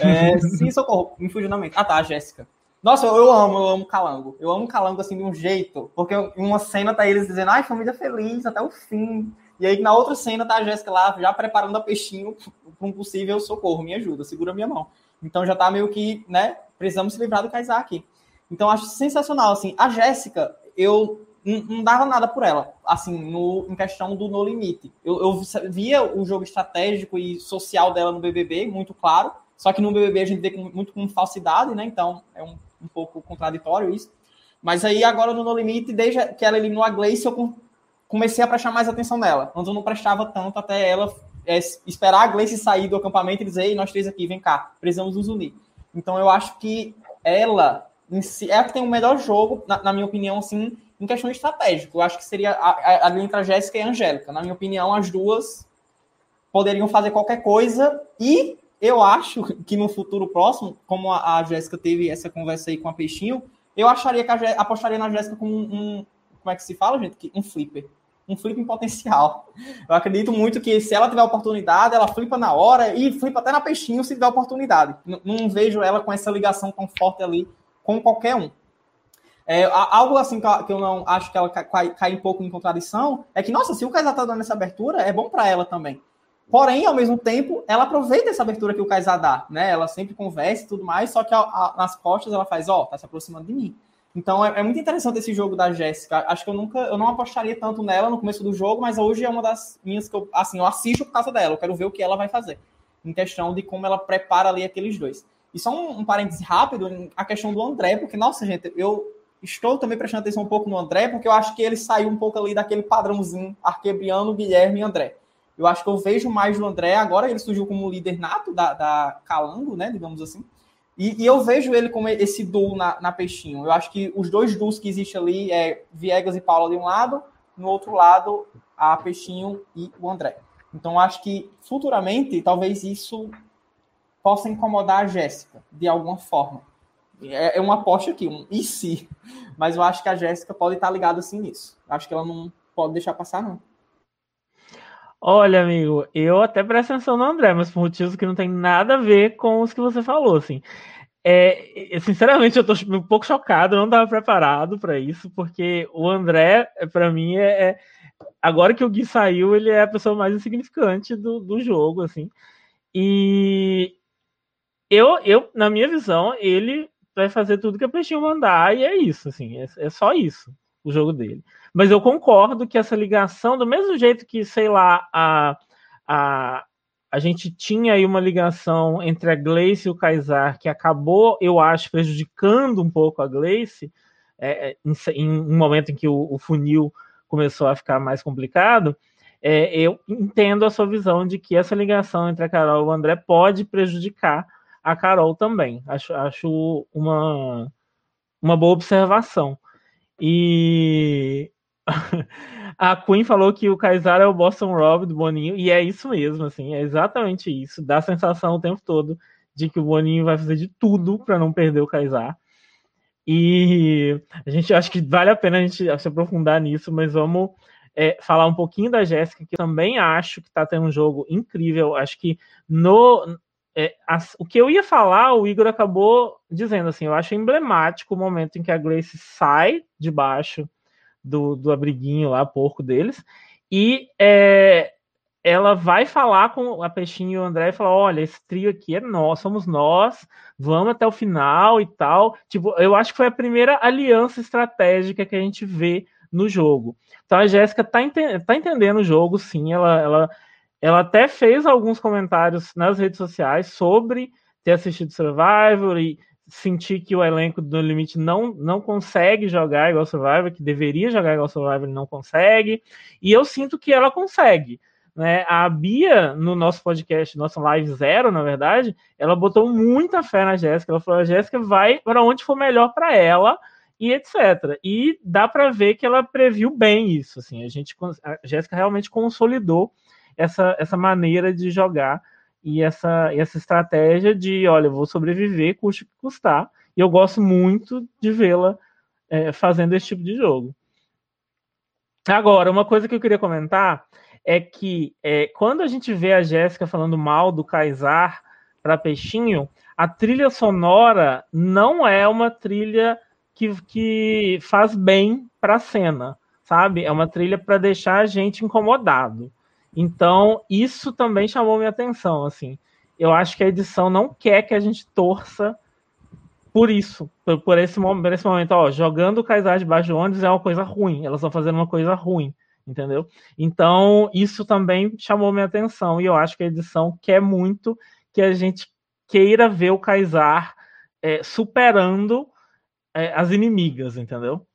É, <laughs> sim, socorro, me fugiu na mente. Ah, tá, Jéssica. Nossa, eu amo, eu amo Calango. Eu amo Calango assim de um jeito, porque em uma cena tá eles dizendo, ai, família feliz até o fim. E aí na outra cena tá a Jéssica lá já preparando a peixinho para um possível socorro, me ajuda, segura minha mão. Então já tá meio que, né, precisamos se livrar do Kaysar aqui. Então acho sensacional assim. A Jéssica, eu não dava nada por ela, assim, no, em questão do No Limite. Eu, eu via o jogo estratégico e social dela no BBB, muito claro, só que no BBB a gente vê muito com falsidade, né? Então é um um pouco contraditório isso. Mas aí agora no No Limite, desde que ela eliminou a Gleice, eu comecei a prestar mais atenção nela. Antes eu não prestava tanto até ela é, esperar a Gleice sair do acampamento e dizer, ei, nós três aqui, vem cá, precisamos nos unir. Então eu acho que ela em si, é a que tem o melhor jogo, na, na minha opinião, assim, em questão estratégica. Eu acho que seria a, a, entre a Jéssica e a Angélica. Na minha opinião, as duas poderiam fazer qualquer coisa e eu acho que no futuro próximo, como a, a Jéssica teve essa conversa aí com a Peixinho, eu acharia que a, apostaria na Jéssica como um, um, Como é que se fala, gente? Um flipper. Um flipper em potencial. Eu acredito muito que se ela tiver oportunidade, ela flipa na hora e flipa até na Peixinho se tiver oportunidade. Não vejo ela com essa ligação tão forte ali com qualquer um. É, algo assim que eu não acho que ela cai, cai, um pouco em contradição é que, nossa, se o Kaysar tá dando essa abertura, é bom para ela também. Porém, ao mesmo tempo, ela aproveita essa abertura que o Kaysar dá, né? Ela sempre conversa e tudo mais, só que a, a, nas costas ela faz, ó, oh, tá se aproximando de mim. Então é, é muito interessante esse jogo da Jéssica. Acho que eu nunca, eu não apostaria tanto nela no começo do jogo, mas hoje é uma das minhas que eu, assim, eu assisto por causa dela. Eu quero ver o que ela vai fazer em questão de como ela prepara ali aqueles dois. E só um, um parêntese rápido, a questão do André, porque nossa gente, eu estou também prestando atenção um pouco no André, porque eu acho que ele saiu um pouco ali daquele padrãozinho arquebriano, Guilherme e André. Eu acho que eu vejo mais do André agora, ele surgiu como líder nato da, da Calango, né, digamos assim. E, e, eu vejo ele como esse duo na, na Peixinho. Eu acho que os dois duos que existem ali é Viegas e Paula de um lado, no outro lado, a Peixinho e o André. Então, acho que futuramente, talvez isso possa incomodar a Jéssica, de alguma forma. É, é uma aposta aqui, um e se. Mas eu acho que a Jéssica pode estar ligada assim nisso. Acho que ela não pode deixar passar, não. Olha, amigo, eu até presto atenção no André, mas por motivos que não tem nada a ver com os que você falou, assim. É, sinceramente, eu tô um pouco chocado, não estava preparado para isso, porque o André, para mim, é, é, Agora que o Gui saiu, ele é a pessoa mais insignificante do, do jogo, assim. E eu, eu, na minha visão, ele vai fazer tudo que a Peixinho mandar, e é isso, assim, é, é só isso o jogo dele. Mas eu concordo que essa ligação, do mesmo jeito que, sei lá, a, a, a gente tinha aí uma ligação entre a Gleice e o Kaysar, que acabou, eu acho, prejudicando um pouco a Gleice, é, é em, em, um momento em que o, o, funil começou a ficar mais complicado, é, eu entendo a sua visão de que essa ligação entre a Carol e o André pode prejudicar a Carol também. Acho, acho uma, uma boa observação. E <laughs> a Queen falou que o Kaysar é o Boston Rob do Boninho, e é isso mesmo, assim, é exatamente isso. Dá a sensação o tempo todo de que o Boninho vai fazer de tudo para não perder o Kaysar. E a gente acho que vale a pena a gente se aprofundar nisso, mas vamos é, falar um pouquinho da Jéssica, que eu também acho que está tendo um jogo incrível. Acho que no. É, o que eu ia falar, o Igor acabou dizendo assim. Eu acho emblemático o momento em que a Grace sai de baixo do, do abriguinho lá, porco deles, e é, ela vai falar com a Peixinho e o André e falar: olha, esse trio aqui é nós, somos nós, vamos até o final e tal. Tipo, eu acho que foi a primeira aliança estratégica que a gente vê no jogo. Então a Jéssica tá, ente tá entendendo o jogo, sim. Ela, ela, ela até fez alguns comentários nas redes sociais sobre ter assistido Survivor e sentir que o elenco do Limite não, não consegue jogar igual Survivor, que deveria jogar igual Survivor e não consegue. E eu sinto que ela consegue. Né? A Bia, no nosso podcast, nosso live zero, na verdade, ela botou muita fé na Jéssica. Ela falou: a Jéssica vai para onde for melhor para ela e etc. E dá para ver que ela previu bem isso. Assim, a gente, a Jéssica realmente consolidou essa, essa maneira de jogar e essa, essa estratégia de, olha, eu vou sobreviver, custe o que custar. E eu gosto muito de vê-la é, fazendo esse tipo de jogo. Agora, uma coisa que eu queria comentar é que é, quando a gente vê a Jéssica falando mal do Kaysar para Peixinho, a trilha sonora não é uma trilha que, que faz bem para a cena, sabe? É uma trilha para deixar a gente incomodado. Então, isso também chamou minha atenção, assim. Eu acho que a edição não quer que a gente torça por isso, por, por esse, por esse momento, ó, jogando o Kaysar debaixo de ônibus é uma coisa ruim, elas estão fazendo uma coisa ruim entendeu? Então, isso também chamou minha atenção e eu acho que a edição quer muito que a gente queira ver o Kaysar é, superando é, as inimigas, entendeu?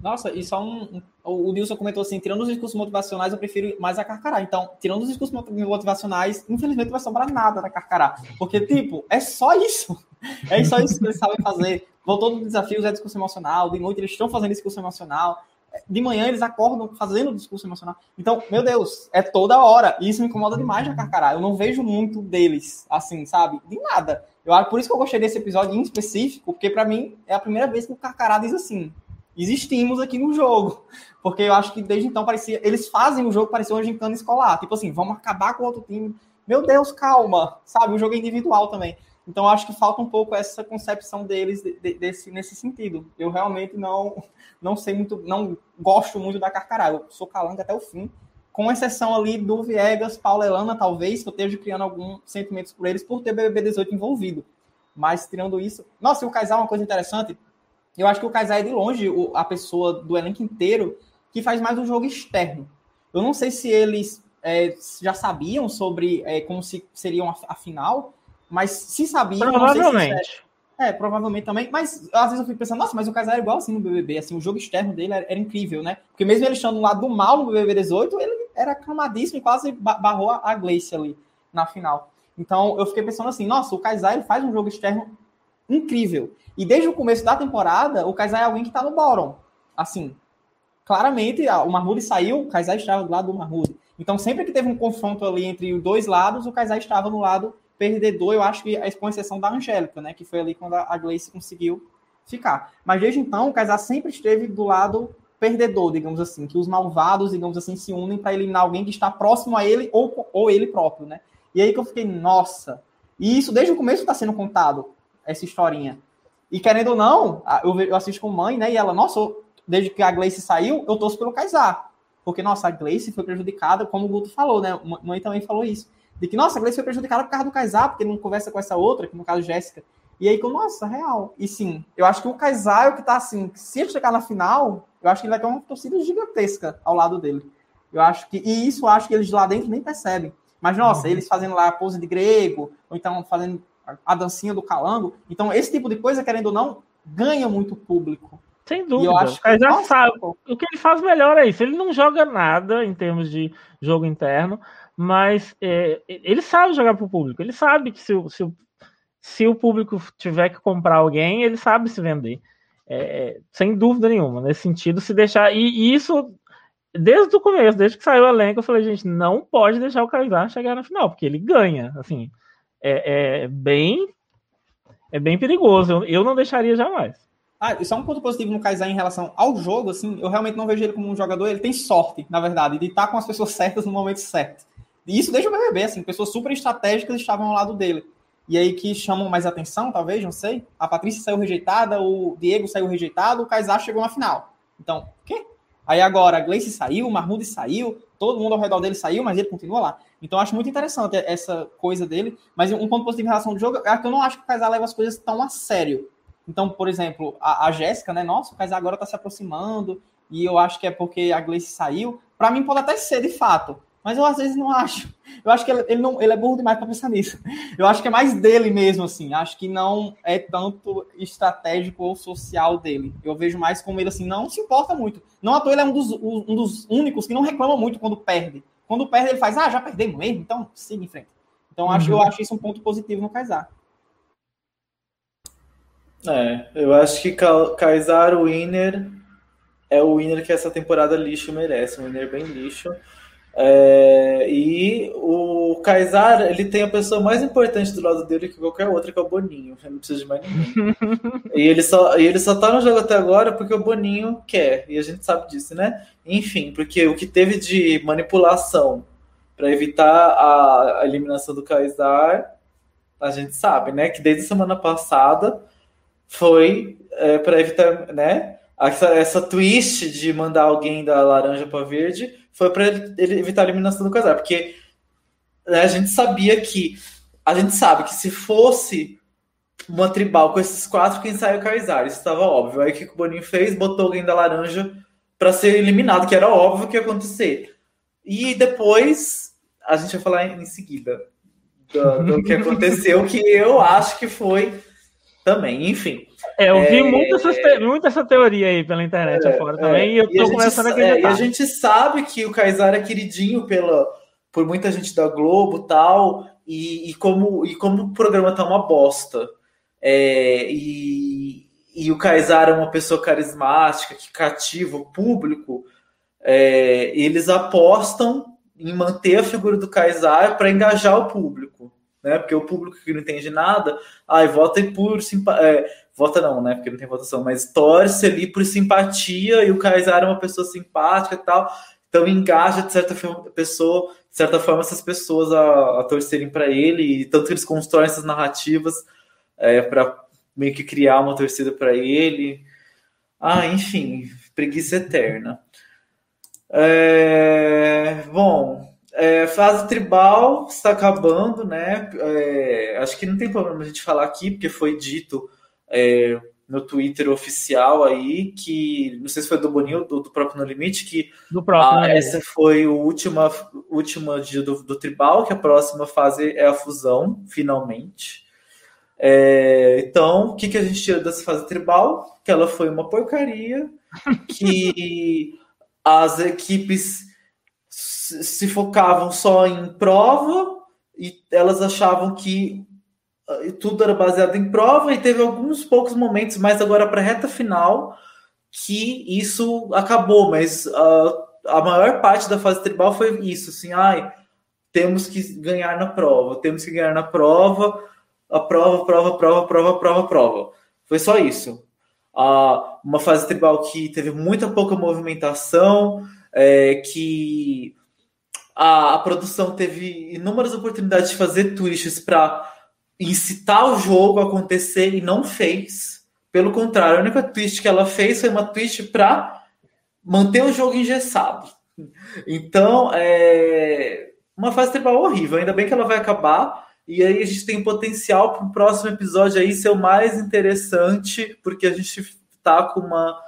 Nossa, e só um. O Nilson comentou assim: tirando os discursos motivacionais, eu prefiro mais a Carcará. Então, tirando os discursos motivacionais, infelizmente não vai sobrar nada da Carcará. Porque, tipo, é só isso. <laughs> É só isso que eles sabem fazer. Voltou no desafio, é discurso emocional. De noite, eles estão fazendo discurso emocional de manhã eles acordam fazendo discurso emocional. Então, meu Deus, é toda hora. E isso me incomoda demais na Carcará. Eu não vejo muito deles, assim, sabe? De nada. Eu por isso que eu gostei desse episódio em específico, porque para mim é a primeira vez que o Carcará diz assim: existimos aqui no jogo. Porque eu acho que desde então parecia. Eles fazem o jogo parecer uma gincana escolar. Tipo assim, vamos acabar com outro time. Meu Deus, calma. Sabe? O jogo é individual também. Então, acho que falta um pouco essa concepção deles de, de, desse, nesse sentido. Eu realmente não não sei muito, não gosto muito da Carcará. Eu sou calanga até o fim, com exceção ali do Viegas, Paula Elana, talvez, que eu esteja criando alguns sentimentos por eles por ter BBB 18 envolvido. Mas, tirando isso... Nossa, e o Kaysar é uma coisa interessante. Eu acho que o Kaysar é, de longe, a pessoa do elenco inteiro que faz mais um jogo externo. Eu não sei se eles é, já sabiam sobre é, como se seriam a, a final, mas se sabiam. Provavelmente. é, provavelmente também. Mas às vezes eu fico pensando, nossa, mas o Kaysar era igual assim no BBB. Assim, o jogo externo dele era, era, incrível, né? Porque mesmo ele estando no lado do mal no BBB 18, ele era aclamadíssimo e quase barrou a Gleice ali na final. Então eu fiquei pensando assim, nossa, o Kaysar ele faz um jogo externo incrível. E desde o começo da temporada, o Kaysar é alguém que tá no bottom. Assim, claramente, o Mahmoud saiu, o Kaysar estava do lado do Mahmoud. Então sempre que teve um confronto ali entre os dois lados, o Kaysar estava no lado perdedor, eu acho que é com exceção da Angélica, né? Que foi ali quando a Gleice conseguiu ficar. Mas desde então, o Kaysar sempre esteve do lado perdedor, digamos assim, que os malvados, digamos assim, se unem para eliminar alguém que está próximo a ele ou, ou ele próprio, né? E aí que eu fiquei, nossa. E isso desde o começo está sendo contado, essa historinha. E querendo ou não, eu, assisto com mãe, né? E ela, nossa, desde que a Gleice saiu, eu torço pelo Kaysar. Porque, nossa, a Gleice foi prejudicada, como o Guto falou, né? Mãe também falou isso de que, nossa, a Gleice foi prejudicada por causa do Kaysar, porque não conversa com essa outra, que no caso Jéssica. E aí, como, nossa, real. E sim, eu acho que o Kaysar é o que tá assim, se ele chegar na final, eu acho que ele vai ter uma torcida gigantesca ao lado dele. Eu acho que, e isso eu acho que eles lá dentro nem percebem. Mas, nossa, uhum. eles fazendo lá a pose de grego, ou então fazendo a dancinha do calango. Então, esse tipo de coisa, querendo ou não, ganha muito público. Sem dúvida. Eu acho que, já sabe. O que ele faz melhor é isso. Ele não joga nada em termos de jogo interno, mas é, ele sabe jogar para o público. Ele sabe que se, se, se, o público tiver que comprar alguém, ele sabe se vender. É, sem dúvida nenhuma, nesse sentido, se deixar. E, e, isso, desde o começo, desde que saiu o elenco, eu falei, gente, não pode deixar o Kaysar chegar na final, porque ele ganha. Assim, é, é bem. é bem perigoso. Eu, eu não deixaria jamais. Ah, isso é um ponto positivo no Kaysar em relação ao jogo, assim, eu realmente não vejo ele como um jogador, ele tem sorte, na verdade, de estar com as pessoas certas no momento certo. E isso deixa o BBB, assim, pessoas super estratégicas estavam ao lado dele. E aí que chamam mais atenção, talvez, não sei. A Patrícia saiu rejeitada, o Diego saiu rejeitado, o Kaysar chegou na final. Então, o quê? Aí agora a Gleice saiu, o Mahmoud saiu, todo mundo ao redor dele saiu, mas ele continua lá. Então acho muito interessante essa coisa dele. Mas um ponto positivo em relação ao jogo é que eu não acho que o Kaysar leva as coisas tão a sério. Então, por exemplo, a, a Jéssica, né? Nossa, o Kaysar agora tá se aproximando, e eu acho que é porque a Gleice saiu. Para mim pode até ser, de fato. Mas eu às vezes não acho. Eu acho que ele, ele não, ele é burro demais para pensar nisso. Eu acho que é mais dele mesmo, assim. Acho que não é tanto estratégico ou social dele. Eu vejo mais como ele, assim, não se importa muito. Não à toa ele é um dos, um dos únicos que não reclama muito quando perde. Quando perde, ele faz, ah, já perdemos mesmo, então siga em frente. Então, acho, uhum. eu acho isso um ponto positivo no Kaysar. É, eu acho que Kaysar Winner é o winner que essa temporada lixo merece. Um winner bem lixo. É, e o Kaysar, ele tem a pessoa mais importante do lado dele que qualquer outra, que é o Boninho. Eu não preciso de mais ninguém. <laughs> e, ele só, e ele só tá no jogo até agora porque o Boninho quer. E a gente sabe disso, né? Enfim, porque o que teve de manipulação para evitar a, a, eliminação do Kaysar, a gente sabe, né? Que desde a semana passada foi é, para evitar, né? Essa, essa twist de mandar alguém da laranja para verde foi para ele evitar a eliminação do casal, porque né, a gente sabia que a gente sabe que se fosse uma tribal com esses quatro, quem saiu é o Kaysar, isso estava óbvio. Aí o que o Boninho fez? Botou alguém da laranja para ser eliminado, que era óbvio que ia acontecer. E depois a gente vai falar em, seguida do, do que <laughs> aconteceu, que eu acho que foi também, enfim. É, eu vi é, muito, essa, muito essa teoria aí pela internet é, afora também, e eu tô começando a acreditar. É, e a gente sabe que o Kaysar é queridinho pela, por muita gente da Globo tal, e, e, como, e como o programa tá uma bosta. É, e, e o Kaysar é uma pessoa carismática, que cativa o público, é, eles apostam em manter a figura do Kaysar para engajar o público né? Porque o público que não entende nada, ai, vota por simpatia. É, vota não, né? Porque não tem votação, mas torce ali por simpatia e o Kaysar é uma pessoa simpática e tal. Então engaja de certa pessoa, de certa forma, essas pessoas a, a torcerem para ele, e tanto que eles constroem essas narrativas é, para meio que criar uma torcida para ele. Ah, enfim, preguiça eterna. É, bom, é, fase tribal está acabando, né? É, acho que não tem problema a gente falar aqui, porque foi dito é, no Twitter oficial aí que não sei se foi do Boninho do, do próprio No Limite que do próprio, a, essa foi o última última dia do, do, tribal, que a próxima fase é a fusão, finalmente. É, então, o que, que a gente tira dessa fase tribal? Que ela foi uma porcaria, <laughs> que as equipes se focavam só em prova e elas achavam que ah, tudo era baseado em prova e teve alguns poucos momentos, mais agora para a reta final, que isso acabou, mas uh, a maior parte da fase tribal foi isso, assim, ai, temos que ganhar na prova, temos que ganhar na prova, a prova, prova, prova, prova, prova, prova. Foi só isso. Uh, uma fase tribal que teve muita pouca movimentação, é, que a, a produção teve inúmeras oportunidades de fazer twists para incitar o jogo a acontecer e não fez. Pelo contrário, a única twist que ela fez foi uma twist para manter o jogo engessado. Então, é uma fase tribal horrível. Ainda bem que ela vai acabar. E aí a gente tem potencial para o próximo episódio aí ser o mais interessante, porque a gente tá com uma,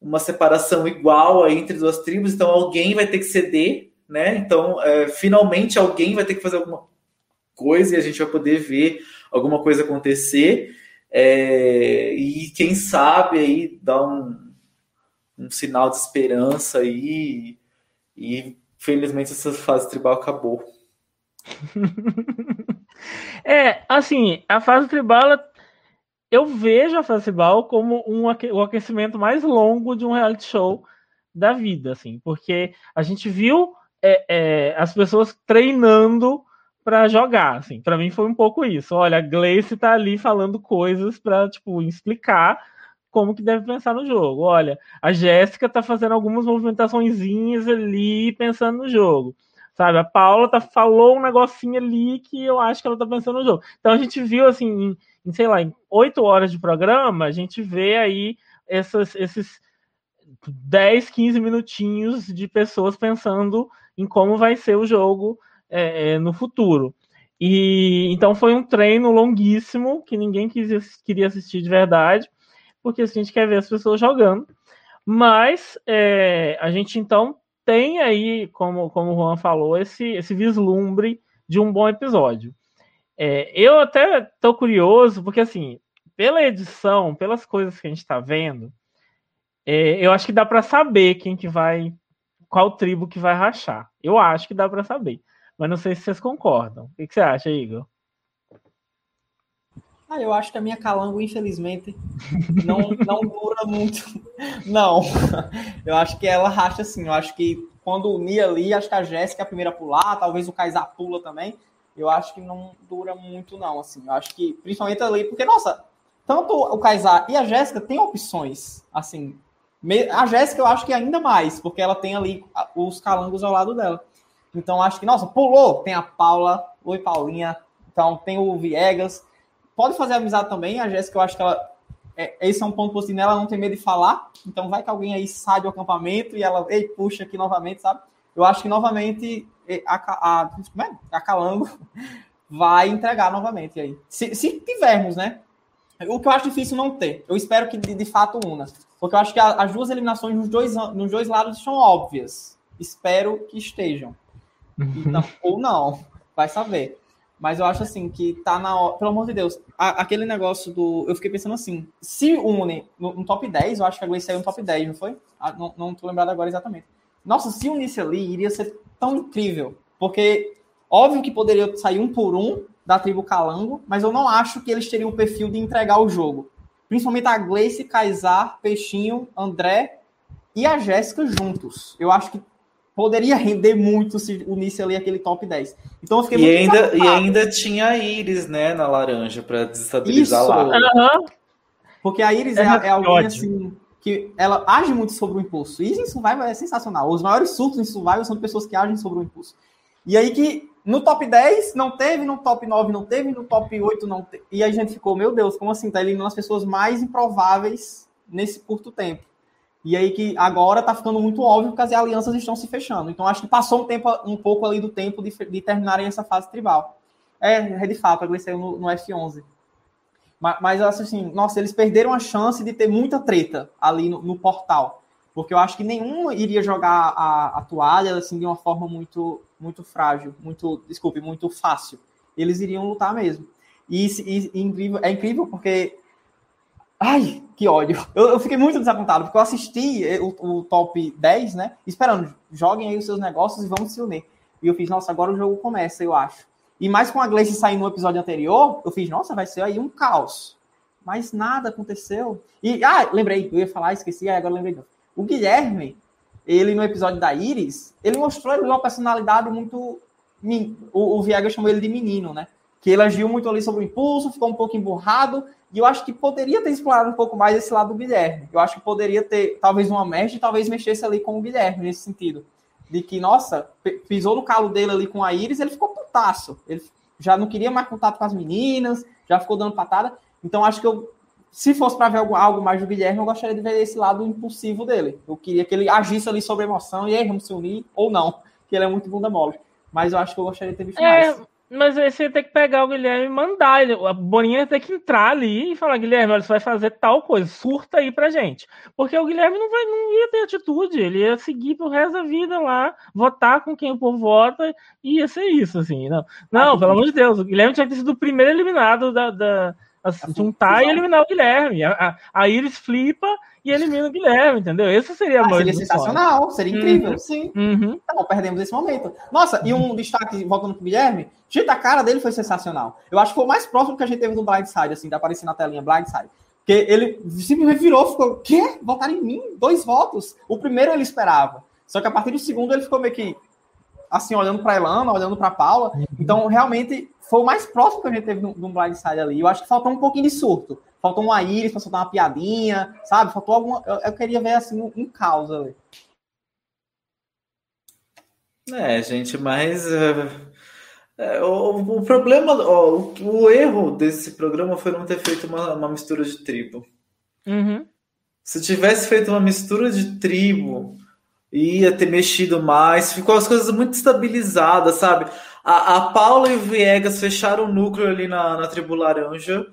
uma separação igual aí entre duas tribos, então alguém vai ter que ceder né? Então, é, finalmente alguém vai ter que fazer alguma coisa e a gente vai poder ver alguma coisa acontecer. É, e quem sabe aí dar um, um sinal de esperança aí. E felizmente essa fase tribal acabou. <laughs> é, assim, a fase tribal eu vejo a fase tribal como um, o aquecimento mais longo de um reality show da vida, assim, porque a gente viu é, é, as pessoas treinando para jogar, assim. Para mim foi um pouco isso. Olha, a Gleice tá ali falando coisas para tipo explicar como que deve pensar no jogo. Olha, a Jéssica tá fazendo algumas movimentaçõezinhas ali pensando no jogo. Sabe, a Paula tá, falou um negocinho ali que eu acho que ela tá pensando no jogo. Então a gente viu assim, em, em sei lá, em oito horas de programa, a gente vê aí essas, esses 10, 15 minutinhos de pessoas pensando em como vai ser o jogo é, é, no futuro. E então foi um treino longuíssimo que ninguém quis, queria assistir de verdade porque a gente quer ver as pessoas jogando. Mas é, a gente então tem aí, como, como o Juan falou, esse, esse vislumbre de um bom episódio. É, eu até estou curioso, porque assim, pela edição, pelas coisas que a gente está vendo, é, eu acho que dá para saber quem que vai, qual tribo que vai rachar. Eu acho que dá para saber, mas não sei se vocês concordam. O que, que você acha, Igor? Ah, eu acho que a minha calango, infelizmente, não, não dura muito. Não. Eu acho que ela racha assim. Eu acho que quando unir ali, acho que a Jéssica é a primeira a pular, talvez o Kaysar pula também. Eu acho que não dura muito, não. Assim, eu acho que, principalmente ali, porque, nossa, tanto o Kaysar e a Jéssica têm opções. Assim, a Jéssica eu acho que ainda mais, porque ela tem ali os calangos ao lado dela. Então, acho que, nossa, pulou. Tem a Paula, oi Paulinha. Então, tem o Viegas pode fazer amizade também. A Jéssica, eu acho que ela. É, esse é um ponto positivo nela, não tem medo de falar. Então vai que alguém aí sai do acampamento e ela, ei, puxa aqui novamente, sabe? Eu acho que novamente a, a, a, é? a Calango <laughs> vai entregar novamente aí. Se, se, tivermos, né? O que eu acho difícil não ter. Eu espero que de, de fato una. Porque eu acho que as duas eliminações nos dois, nos dois lados são óbvias. Espero que estejam. Então, ou não. Vai saber. Mas eu acho assim que tá na hora. Pelo amor de Deus, a, aquele negócio do. Eu fiquei pensando assim: se une no, no, top 10, eu acho que a Gleice saiu no top 10, não foi? Ah, não, não tô lembrado agora exatamente. Nossa, se unisse ali, iria ser tão incrível. Porque, óbvio que poderia sair um por um da tribo Calango, mas eu não acho que eles teriam o perfil de entregar o jogo. Principalmente a Gleice, Kaysar, Peixinho, André e a Jéssica juntos. Eu acho que poderia render muito se unisse ali aquele top 10. Então eu fiquei e muito ainda E ainda tinha a Iris, né, na laranja, para desestabilizar Isso. lá. Uhum. Porque a Iris é, é, é alguém assim que ela age muito sobre o impulso. E em Survival é sensacional. Os maiores surtos em Survival são de pessoas que agem sobre o impulso. E aí que no top 10 não teve, no top 9 não teve, no top 8 não teve. E a gente ficou, meu Deus, como assim? Tá eliminando as pessoas mais improváveis nesse curto tempo. E aí que agora está ficando muito óbvio que as alianças estão se fechando. Então acho que passou um tempo, um pouco ali do tempo de, de terminarem essa fase tribal. É, é de fato, a saiu no, no F11. Mas, mas assim, nossa, eles perderam a chance de ter muita treta ali no, no portal. Porque eu acho que nenhum iria jogar a, a, toalha assim de uma forma muito muito frágil, muito, desculpe, muito fácil. Eles iriam lutar mesmo. E, e, e incrível, é incrível porque Ai, que ódio. Eu, eu, fiquei muito desapontado, porque eu assisti eh, o, o, top 10, né? Esperando, joguem aí os seus negócios e vamos se unir. E eu fiz, nossa, agora o jogo começa, eu acho. E mais com a Gleice saindo no episódio anterior, eu fiz, nossa, vai ser aí um caos. Mas nada aconteceu. E, ah, lembrei, eu ia falar, esqueci, agora lembrei. O Guilherme, ele no episódio da Iris, ele mostrou ele uma personalidade muito. O, o chamou ele de menino, né? Que ele agiu muito ali sobre o impulso, ficou um pouco emburrado, e eu acho que poderia ter explorado um pouco mais esse lado do Guilherme. Eu acho que poderia ter, talvez, uma mesh, talvez mexesse ali com o Guilherme nesse sentido. De que, nossa, pisou no calo dele ali com a Iris, ele ficou putaço. Ele já não queria mais contato com as meninas, já ficou dando patada. Então, acho que eu, se fosse para ver algo, algo, mais do Guilherme, eu gostaria de ver esse lado impulsivo dele. Eu queria que ele agisse ali sobre emoção e aí, vamos se unir, ou não, que ele é muito bunda mole. Mas eu acho que eu gostaria de ter visto é, mais. Mas aí você ia ter que pegar o Guilherme e mandar. A Boninha ia ter que entrar ali e falar: Guilherme, olha, você vai fazer tal coisa, surta aí pra gente. Porque o Guilherme não, vai, não ia ter atitude, ele ia seguir pro resto da vida lá, votar com quem o povo vota, e ia ser isso, assim. Não, não ah, pelo amor de Deus, o Guilherme tinha que ter sido o primeiro eliminado da, da, juntar e eliminar o Guilherme. A, a, a Iris flipa e elimina o Guilherme, entendeu? Esse seria ah, Seria sensacional, seria incrível, uhum. sim. Uhum. Então, perdemos esse momento. Nossa, e um destaque, voltando pro Guilherme, gente, a cara dele foi sensacional. Eu acho que foi o mais próximo que a gente teve do Blindside, assim, de aparecer na telinha Blindside. Porque ele simplesmente virou, ficou, quê? Votaram em mim? Dois votos? O primeiro ele esperava. Só que a partir do segundo ele ficou meio que, assim, olhando para Elana, olhando para Paula. Uhum. Então, realmente, foi o mais próximo que a gente teve de um blindside ali. Eu acho que faltou um pouquinho de surto. Faltou uma íris para soltar uma piadinha, sabe? Faltou alguma. Eu, eu queria ver assim um, um caos ali. É, gente, mas uh, é, o, o, problema, o, o, erro desse programa foi não ter feito uma, uma mistura de tribo. Uhum. Se tivesse feito uma mistura de tribo, ia ter mexido mais. Ficou as coisas muito estabilizadas, sabe? A, a Paula e o Viegas fecharam o núcleo ali na, na tribo laranja.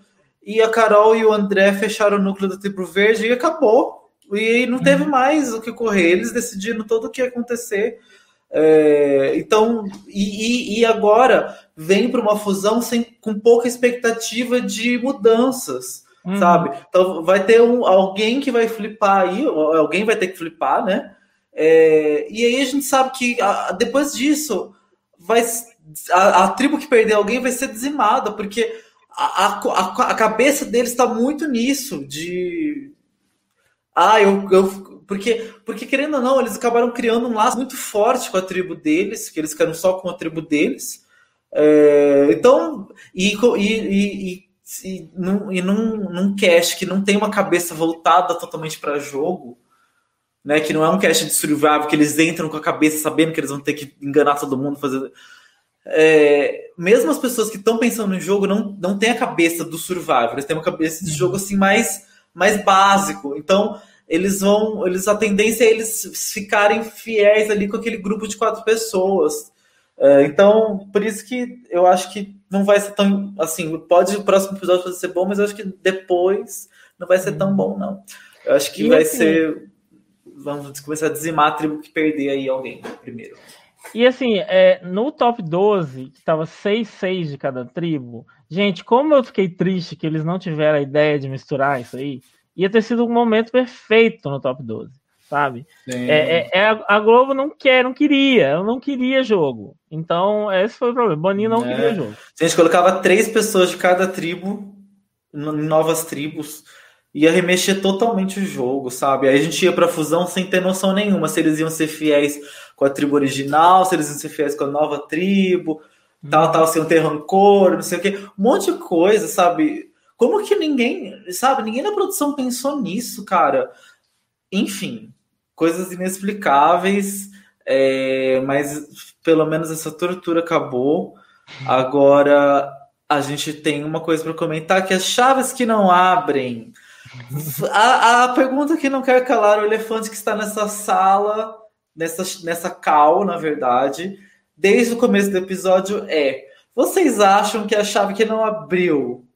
E a Carol e o André fecharam o núcleo da tribo verde e acabou. E não teve uhum. mais o que correr. Eles decidiram todo o que ia acontecer. É, então, e, e, agora vem para uma fusão sem, com pouca expectativa de mudanças, uhum. sabe? Então vai ter um, alguém que vai flipar aí, alguém vai ter que flipar, né? É, e aí a gente sabe que a, depois disso vai a, a, tribo que perder alguém vai ser dizimada, porque a, a, a cabeça deles está muito nisso de ah, eu, eu porque, porque, querendo ou não, eles acabaram criando um laço muito forte com a tribo deles, que eles ficaram só com a tribo deles. É, então, e, e, e, e, num, e num, num cast que não tem uma cabeça voltada totalmente para jogo, né, que não é um cast de survival, que eles entram com a cabeça sabendo que eles vão ter que enganar todo mundo, fazer. É, mesmo as pessoas que estão pensando no jogo não, não têm a cabeça do survival, eles têm uma cabeça de jogo assim mais, mais básico. Então, eles vão, eles a tendência é eles ficarem fiéis ali com aquele grupo de quatro pessoas. É, então, por isso que eu acho que não vai ser tão assim. Pode o próximo episódio pode ser bom, mas eu acho que depois não vai ser tão uhum. bom, não. Eu acho que e vai assim, ser. Vamos começar a dizimar a tribo que perder aí alguém primeiro. E assim, é, no top 12, que estava 6-6 de cada tribo, gente, como eu fiquei triste que eles não tiveram a ideia de misturar isso aí ia ter sido um momento perfeito no top 12, sabe? É, é, é, a Globo não quer, não queria, ela não queria jogo. Então, esse foi o problema. Boninho não é. queria jogo. Se a gente colocava três pessoas de cada tribo, em novas tribos, ia remexer totalmente o jogo, sabe? Aí a gente ia pra fusão sem ter noção nenhuma se eles iam ser fiéis com a tribo original, se eles iam ser fiéis com a nova tribo, tal, tal, se iam ter rancor, não sei o quê. Um monte de coisa, sabe? Como que ninguém, sabe, ninguém na produção pensou nisso, cara? Enfim, coisas inexplicáveis, é, mas pelo menos essa tortura acabou. Agora a gente tem uma coisa para comentar que as chaves que não abrem. A, a pergunta que não quer calar o elefante que está nessa sala, nessa, nessa cal, na verdade, desde o começo do episódio é: vocês acham que a chave que não abriu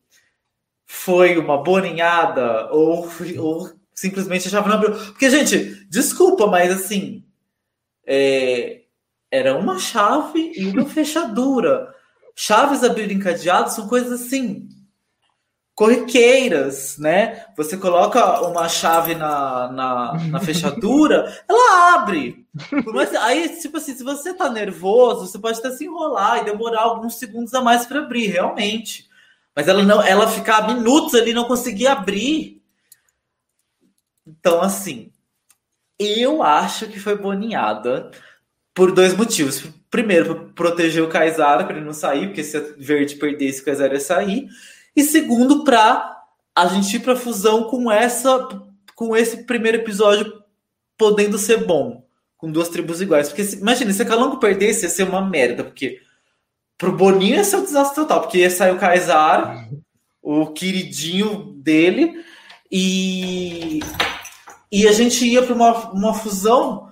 foi uma boninhada ou, ou simplesmente a chave não abriu. Porque, gente, desculpa, mas assim, é, era uma chave e uma fechadura. Chaves abrirem cadeados são coisas assim, corriqueiras, né? Você coloca uma chave na, na, na fechadura, <laughs> ela abre. Mas aí, tipo assim, se você tá nervoso, você pode até se enrolar e demorar alguns segundos a mais para abrir, realmente. Mas ela não, ela ficava minutos ali não conseguia abrir. Então, assim, eu acho que foi boninhada por dois motivos. Primeiro, proteger o Kaysara, para ele não sair, porque se a Verde perdesse, o Kaysara ia sair. E segundo, para a gente ir para fusão com essa com esse primeiro episódio podendo ser bom, com duas tribos iguais. Porque imagina, se a Calango perdesse, ia ser uma merda, porque Pro Boninho ia ser um desastre total, porque ia sair o Kaysar, o queridinho dele, e, e a gente ia para uma, uma fusão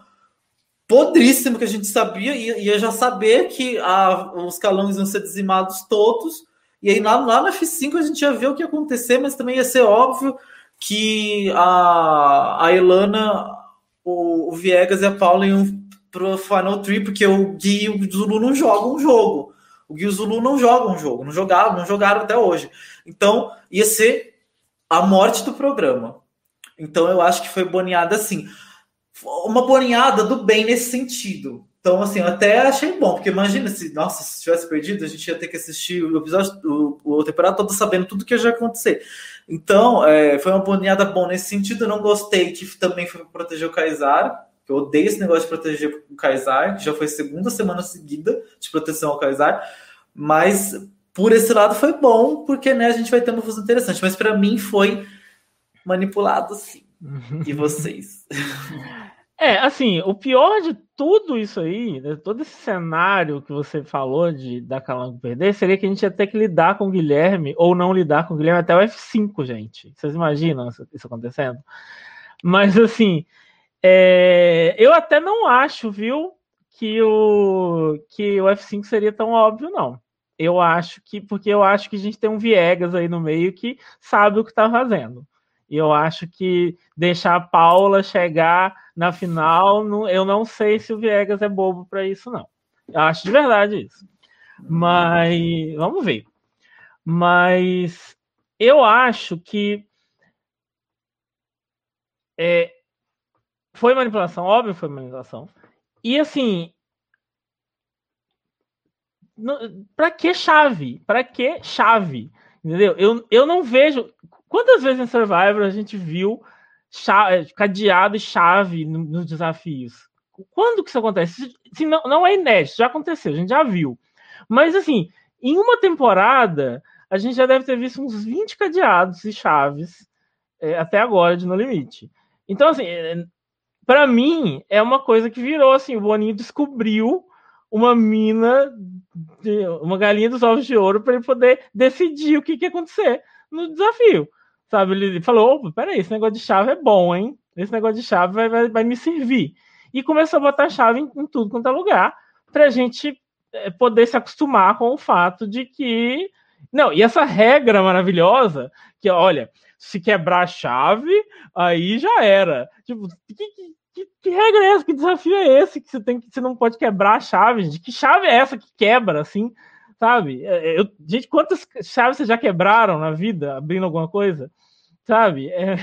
podríssima que a gente sabia, ia, ia já saber que a, os calões iam ser dizimados todos, e aí lá, lá na F5 a gente ia ver o que ia acontecer, mas também ia ser óbvio que a, a Elana, o, o Viegas e a Paula iam pro Final Three, porque o Gui e o Zulu não jogam um jogo. O Gui e o Zulu não jogam um jogo, não jogaram, não jogaram até hoje. Então, ia ser a morte do programa. Então, eu acho que foi boneada assim. Uma boneada do bem nesse sentido. Então, assim, eu até achei bom, porque imagina se, nossa, se tivesse perdido, a gente ia ter que assistir o episódio, o, o temporada todo sabendo tudo que ia já acontecer. Então, é, foi uma boneada bom nesse sentido. Eu não gostei que também foi proteger o Kaysar, Eu odeio esse negócio de proteger o Kaysar, que já foi segunda semana seguida de proteção ao Kaysar. Mas por esse lado foi bom, porque né, a gente vai ter uma fusão interessante. Mas para mim foi manipulado sim. E <laughs> vocês? É, assim, o pior de tudo isso aí, né, todo esse cenário que você falou de da Calango perder, seria que a gente ia ter que lidar com o Guilherme ou não lidar com o Guilherme até o F5, gente. Vocês imaginam isso acontecendo? Mas, assim, é, eu até não acho, viu, que o, que o F5 seria tão óbvio, não. Eu acho que, porque eu acho que a gente tem um Viegas aí no meio que sabe o que tá fazendo. E eu acho que deixar a Paula chegar na final, eu não sei se o Viegas é bobo para isso, não. Eu acho de verdade isso. Mas vamos ver. Mas eu acho que é, foi manipulação, óbvio foi manipulação. E assim, para que chave? Para que chave? Entendeu? Eu, eu não vejo. Quantas vezes em Survivor a gente viu chave, é, cadeado e chave nos desafios? Quando que isso acontece? Se não, não é inédito, já aconteceu, a gente já viu. Mas assim, em uma temporada, a gente já deve ter visto uns 20 cadeados e chaves é, até agora de No Limite. Então, assim, é, para mim, é uma coisa que virou assim: o Boninho descobriu uma mina, de, uma galinha dos ovos de ouro para ele poder decidir o que, que ia acontecer no desafio. Sabe, ele falou: opa, peraí, esse negócio de chave é bom, hein? Esse negócio de chave vai, vai, vai me servir. E começou a botar chave em, em tudo quanto é lugar, para a gente é, poder se acostumar com o fato de que. Não, e essa regra maravilhosa, que olha, se quebrar a chave, aí já era. Tipo, que, que, que, regra é essa? Que desafio é esse que você tem que você não pode quebrar a chave? De que chave é essa que quebra assim? Sabe? É, é, eu, gente, quantas chaves vocês já quebraram na vida abrindo alguma coisa? Sabe? É,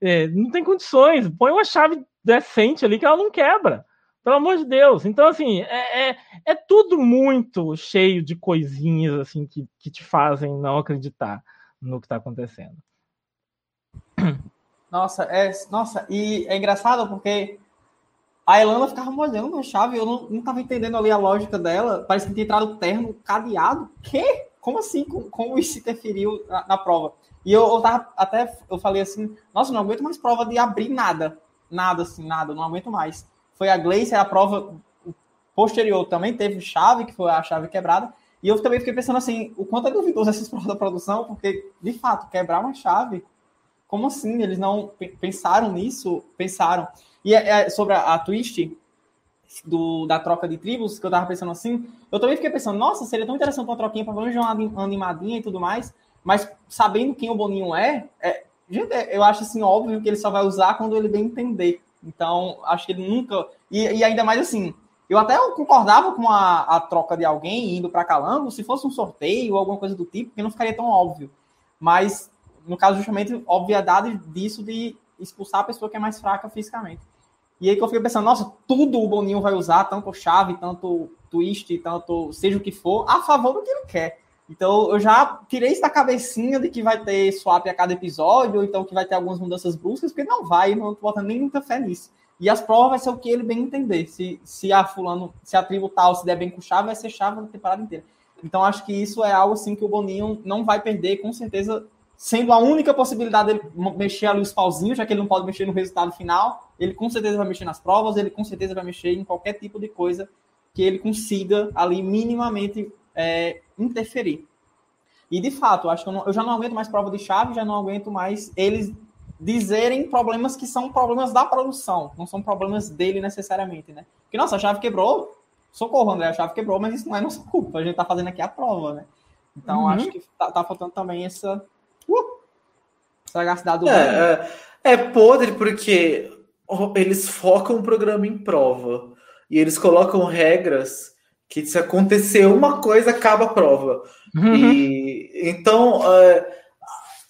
é, não tem condições. Põe uma chave decente ali que ela não quebra. Pelo amor de Deus. Então, assim, é, é, é tudo muito cheio de coisinhas assim que, que te fazem não acreditar no que está acontecendo. Nossa, é, nossa, e é engraçado porque a Elana ficava molhando a chave, eu não, não tava entendendo ali a lógica dela. Parece que tinha entrado terno cadeado. Que? Como assim? Como, como isso interferiu na, na, prova? E eu, eu tava até, eu falei assim, nossa, não aguento mais prova de abrir nada. Nada, assim, nada, não aguento mais. Foi a Gleice, a prova posterior também teve chave, que foi a chave quebrada. E eu também fiquei pensando assim, o quanto é duvidoso essas <laughs> provas da produção, porque, de fato, quebrar uma chave, como assim? Eles não pensaram nisso? Pensaram. E é, é, sobre a, a twist do, da troca de tribos, que eu tava pensando assim, eu também fiquei pensando, nossa, seria tão interessante uma troquinha para ver uma animadinha e tudo mais, mas sabendo quem o Boninho é, é gente, é, eu acho assim, óbvio que ele só vai usar quando ele bem entender. Então, acho que ele nunca. E, e ainda mais assim, eu até concordava com a, a troca de alguém indo para Calango se fosse um sorteio ou alguma coisa do tipo, porque não ficaria tão óbvio. Mas, no caso, justamente, obviedade disso de expulsar a pessoa que é mais fraca fisicamente. E aí que eu fiquei pensando, nossa, tudo o Boninho vai usar, tanto chave, tanto twist, tanto seja o que for, a favor do que ele quer. Então eu já tirei isso da cabecinha de que vai ter swap a cada episódio, ou então que vai ter algumas mudanças bruscas, porque não vai, não botando nem muita fé nisso. E as provas vai ser o que ele bem entender. Se, se a fulano, se a tribo tal se der bem com chave, vai ser chave na temporada inteira. Então acho que isso é algo assim que o Boninho não vai perder, com certeza sendo a única possibilidade dele mexer ali os pauzinhos, já que ele não pode mexer no resultado final, ele com certeza vai mexer nas provas, ele com certeza vai mexer em qualquer tipo de coisa que ele consiga ali minimamente é, interferir. E de fato, acho que eu, não, eu, já não aguento mais prova de chave, já não aguento mais eles dizerem problemas que são problemas da produção, não são problemas dele necessariamente, né? Porque, nossa, a chave quebrou, socorro, André, a chave quebrou, mas isso não é nossa culpa, a gente tá fazendo aqui a prova, né? Então, uhum. acho que tá, tá faltando também essa, Uh! Sagacidade do é, é, é podre porque eles focam o programa em prova. E eles colocam regras que se acontecer uma coisa, acaba a prova. Uhum. E então uh,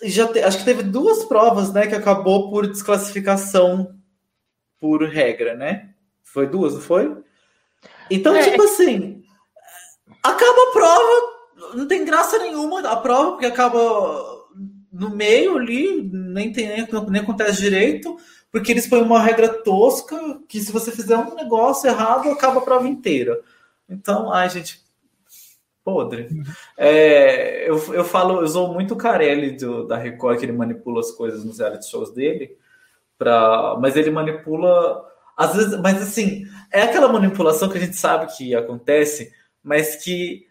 já te, acho que teve duas provas, né, que acabou por desclassificação por regra, né? Foi duas, não foi? Então, é. tipo assim, acaba a prova, não tem graça nenhuma a prova, porque acaba no meio ali, nem tem nem, nem acontece direito, porque eles põem uma regra tosca que se você fizer um negócio errado, acaba a prova inteira. Então, ai, gente, podre. É, eu, eu falo, eu usou muito Carelli do, da Record, que ele manipula as coisas nos reality shows dele, pra, mas ele manipula. Às vezes, mas assim, é aquela manipulação que a gente sabe que acontece, mas que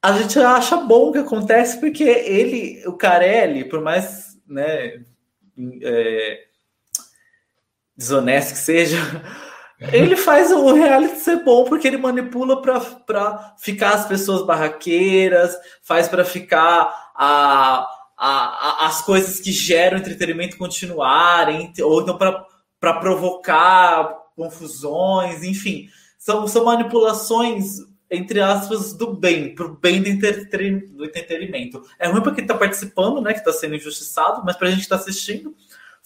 a gente acha bom que acontece porque ele, o Carelli, por mais né, é, desonesto que seja, ele faz o reality ser bom porque ele manipula para ficar as pessoas barraqueiras, faz para ficar a, a, a, as coisas que geram entretenimento continuarem, ou então para provocar confusões, enfim. São, são manipulações, entre aspas, do bem, para o bem do, do entretenimento. É ruim para quem está participando, né, que está sendo injustiçado, mas para a gente que está assistindo,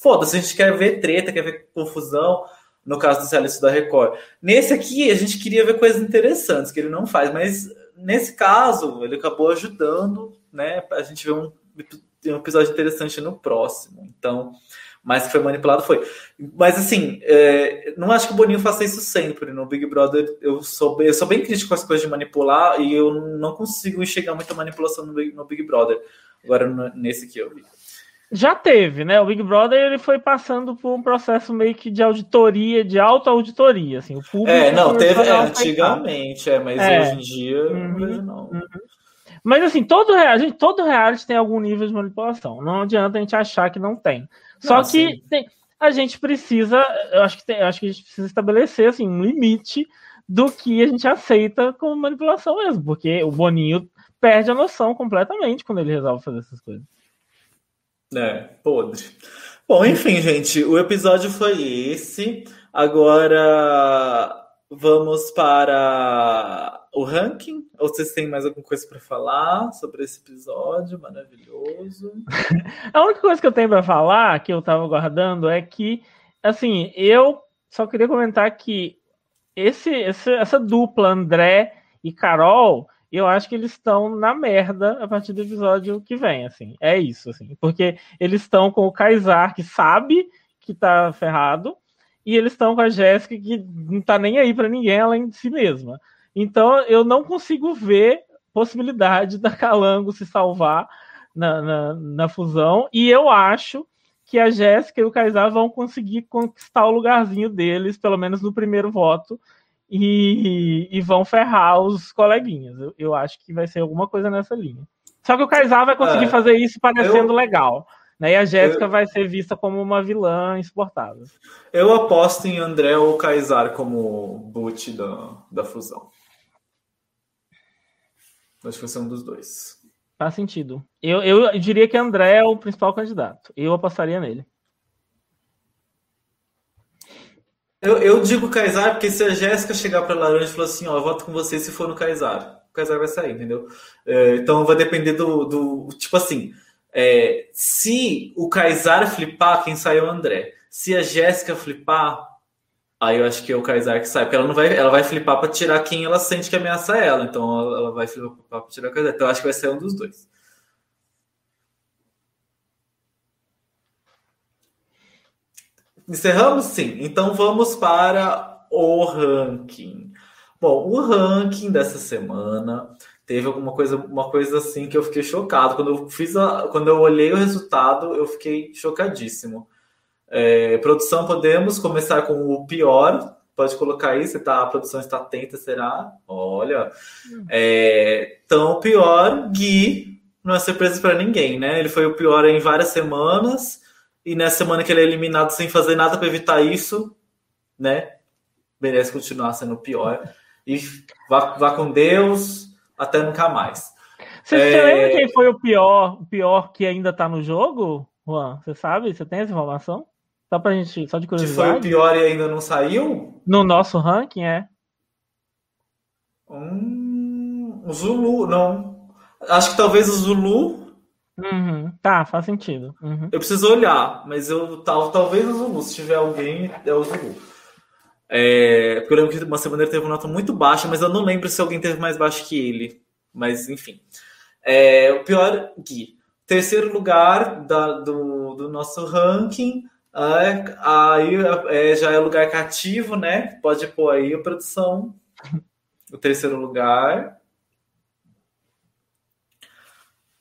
foda-se, a gente quer ver treta, quer ver confusão no caso do realistas da Record. Nesse aqui, a gente queria ver coisas interessantes, que ele não faz, mas nesse caso, ele acabou ajudando, né? A gente ver um, um episódio interessante no próximo. Então, mas que foi manipulado foi. Mas assim, é, não acho que o Boninho faça isso sempre. No Big Brother, eu sou, eu sou bem crítico com as coisas de manipular e eu não consigo enxergar muita manipulação no Big, no Big Brother. Agora, nesse aqui eu vi. Já teve, né? O Big Brother ele foi passando por um processo meio que de auditoria, de auto-auditoria, assim. O público é, não, teve é, antigamente, é, mas é. hoje em dia uhum, não. Uhum. Mas assim, todo, a gente, todo reality tem algum nível de manipulação. Não adianta a gente achar que não tem. Só não, que tem, a gente precisa, eu acho que tem, acho que a gente precisa estabelecer assim, um limite do que a gente aceita como manipulação mesmo, porque o Boninho perde a noção completamente quando ele resolve fazer essas coisas. É, podre. Bom, enfim, gente, o episódio foi esse. Agora vamos para o ranking. Ou vocês têm mais alguma coisa para falar sobre esse episódio maravilhoso? <laughs> A única coisa que eu tenho para falar, que eu estava guardando, é que, assim, eu só queria comentar que esse, esse essa dupla André e Carol eu acho que eles estão na merda a partir do episódio que vem, assim. É isso, assim. Porque eles estão com o Kaysar, que sabe que tá ferrado, e eles estão com a Jéssica, que não tá nem aí para ninguém além de si mesma. Então, eu não consigo ver possibilidade da Calango se salvar na, na, na fusão, e eu acho que a Jéssica e o Kaysar vão conseguir conquistar o lugarzinho deles, pelo menos no primeiro voto, e, e vão ferrar os coleguinhas. Eu, eu, acho que vai ser alguma coisa nessa linha. Só que o Kaysar vai conseguir é, fazer isso parecendo eu, legal. Né? E a Jéssica vai ser vista como uma vilã insuportável. Eu aposto em André ou Kaysar como boot da, da fusão. Acho que vai ser um dos dois. Faz sentido. Eu, eu diria que André é o principal candidato. Eu apostaria nele. Eu, eu digo Kaysar porque se a Jéssica chegar para Laranja e falar assim, ó, eu voto com você se for no Kaysar, o Kaysar vai sair, entendeu? É, então vai depender do, do tipo assim, é, se o Kaysar flipar, quem sai é o André. Se a Jéssica flipar, aí eu acho que é o Kaysar que sai, porque ela não vai, ela vai flipar para tirar quem ela sente que ameaça ela, então ela, vai flipar para tirar o Kaysar. Então eu acho que vai ser um dos dois. Encerramos? Sim. Então vamos para o ranking. Bom, o ranking dessa semana teve alguma coisa, uma coisa assim que eu fiquei chocado. Quando eu fiz a, quando eu olhei o resultado, eu fiquei chocadíssimo. É, produção, podemos começar com o pior. Pode colocar aí, se tá, a produção está atenta, será? Olha. É, então, o pior, Gui, não é surpresa para ninguém, né? Ele foi o pior em várias semanas e nessa semana que ele é eliminado sem fazer nada para evitar isso, né? Merece continuar sendo pior. E vá, vá com Deus, até nunca mais. Você, é... você lembra quem foi o pior, o pior que ainda tá no jogo, Juan? Você sabe? Você tem essa informação? Só pra gente, só de curiosidade. Que foi o pior e ainda não saiu? No nosso ranking, é. Hum, o Zulu, não. Acho que talvez o Zulu Uhum, tá, faz sentido. Uhum. Eu preciso olhar, mas eu tal, talvez o Zulu, se tiver alguém, é o Zulu. É, porque eu lembro que uma semana ele teve uma nota muito baixa, mas eu não lembro se alguém teve mais baixo que ele. Mas enfim. É, o pior, Gui. Terceiro lugar da, do, do nosso ranking aí é, já é lugar cativo, né? Pode pôr aí a produção. O terceiro lugar.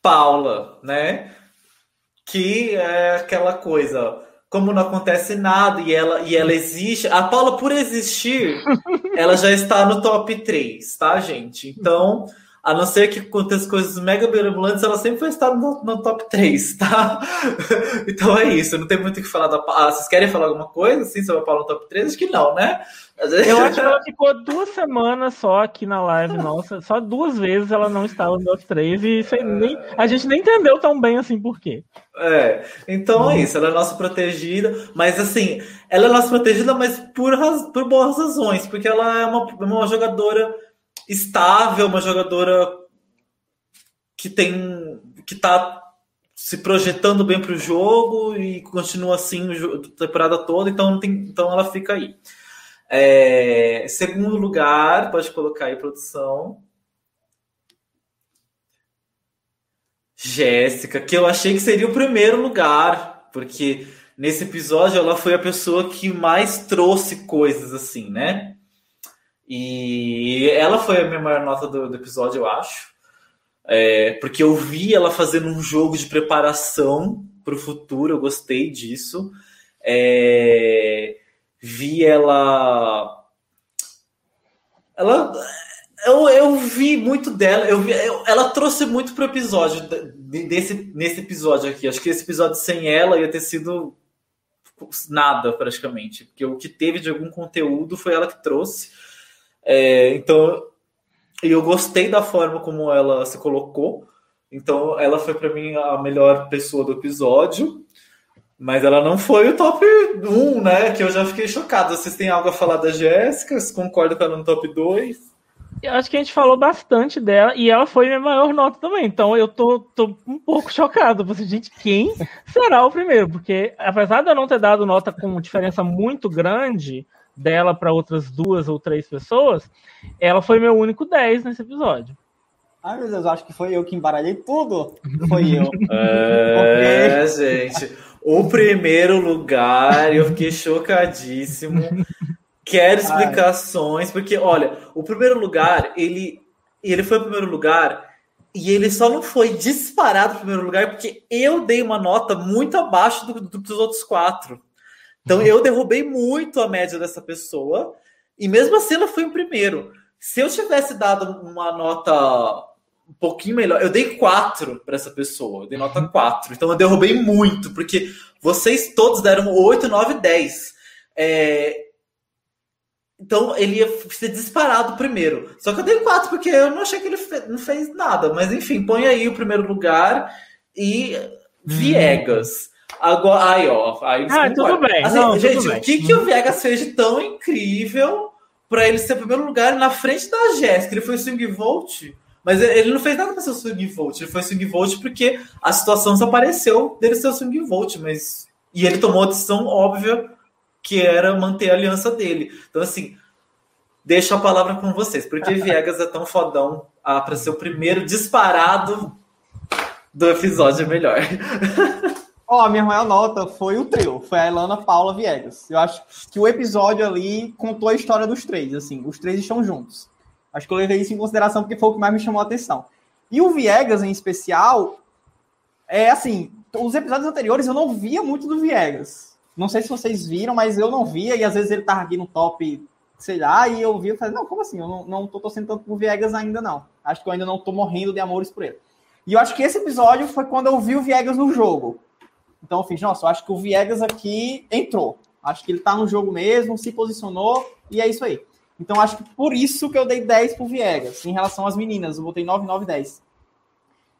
Paula, né? Que é aquela coisa, como não acontece nada e ela, e ela existe. A Paula, por existir, <laughs> ela já está no top 3, tá, gente? Então, a não ser que aconteça coisas mega mirabolantes, ela sempre vai estar no, no, top 3, tá? <laughs> então é isso, não tem muito o que falar da Paula. Ah, vocês querem falar alguma coisa assim sobre a Paula no top 3? Acho que não, né? Eu <laughs> acho que ela ficou duas semanas só aqui na live, nossa. Só duas vezes ela não estava no top 3 e nem, a gente nem entendeu tão bem assim por quê. É, então é isso, ela é nossa protegida, mas assim, ela é nossa protegida, mas por, por boas razões, porque ela é uma, uma jogadora estável, uma jogadora que tem que está se projetando bem para o jogo e continua assim a temporada toda, então, tem, então ela fica aí. É, segundo lugar, pode colocar aí produção. Jéssica, que eu achei que seria o primeiro lugar, porque nesse episódio ela foi a pessoa que mais trouxe coisas assim, né? E ela foi a minha maior nota do, do episódio, eu acho. É, porque eu vi ela fazendo um jogo de preparação para o futuro, eu gostei disso. É, vi ela. Ela. Eu, eu vi muito dela, eu vi, eu, ela trouxe muito pro episódio, desse, nesse episódio aqui. Acho que esse episódio sem ela ia ter sido nada, praticamente. Porque o que teve de algum conteúdo foi ela que trouxe. É, então, eu gostei da forma como ela se colocou. Então, ela foi para mim a melhor pessoa do episódio. Mas ela não foi o top 1, né? Que eu já fiquei chocado. Vocês têm algo a falar da Jéssica? Vocês concordam com ela no top 2? Eu acho que a gente falou bastante dela e ela foi minha maior nota também. Então eu tô, tô um pouco chocado. Você, gente, quem será o primeiro? Porque apesar de eu não ter dado nota com diferença muito grande, dela para outras duas ou três pessoas, ela foi meu único 10 nesse episódio. Ai, meu Deus, acho que foi eu que embaralhei tudo. Foi eu. <laughs> É, gente. O primeiro lugar, eu fiquei chocadíssimo. Quero explicações, Ai. porque, olha, o primeiro lugar, ele, ele foi o primeiro lugar e ele só não foi disparado o primeiro lugar porque eu dei uma nota muito abaixo do, do, dos outros quatro. Então eu derrubei muito a média dessa pessoa e mesmo assim ela foi o primeiro. Se eu tivesse dado uma nota um pouquinho melhor, eu dei quatro para essa pessoa, eu dei nota 4. Então eu derrubei muito, porque vocês todos deram 8, 9, 10. É... Então ele ia ser disparado primeiro. Só que eu dei 4 porque eu não achei que ele fe... não fez nada. Mas enfim, põe aí o primeiro lugar e Viegas. Agora, aí, ó. Aí ah, tudo bem. Assim, não, gente, tudo o que, que o Vegas fez de tão incrível para ele ser primeiro lugar na frente da Jéssica? Ele foi swing volt, mas ele não fez nada para ser swing volt. Ele foi swing volt porque a situação desapareceu dele ser swing volt, mas e ele tomou a decisão óbvia que era manter a aliança dele. Então, assim, deixo a palavra com vocês, porque <laughs> Viegas é tão fodão ah, para ser o primeiro disparado do episódio melhor. <laughs> Ó, oh, minha maior nota foi o trio, foi a Elana Paula Viegas. Eu acho que o episódio ali contou a história dos três, assim, os três estão juntos. Acho que eu levei isso em consideração porque foi o que mais me chamou a atenção. E o Viegas, em especial, é assim, os episódios anteriores eu não via muito do Viegas. Não sei se vocês viram, mas eu não via, e às vezes ele tava aqui no top, sei lá, e eu via e falei, não, como assim? Eu não, não tô torcendo tanto pro Viegas ainda, não. Acho que eu ainda não tô morrendo de amores por ele. E eu acho que esse episódio foi quando eu vi o Viegas no jogo. Então eu fiz, nossa, eu acho que o Viegas aqui entrou. Acho que ele tá no jogo mesmo, se posicionou e é isso aí. Então acho que por isso que eu dei 10 pro Viegas. Em relação às meninas, eu botei 9, 9, 10.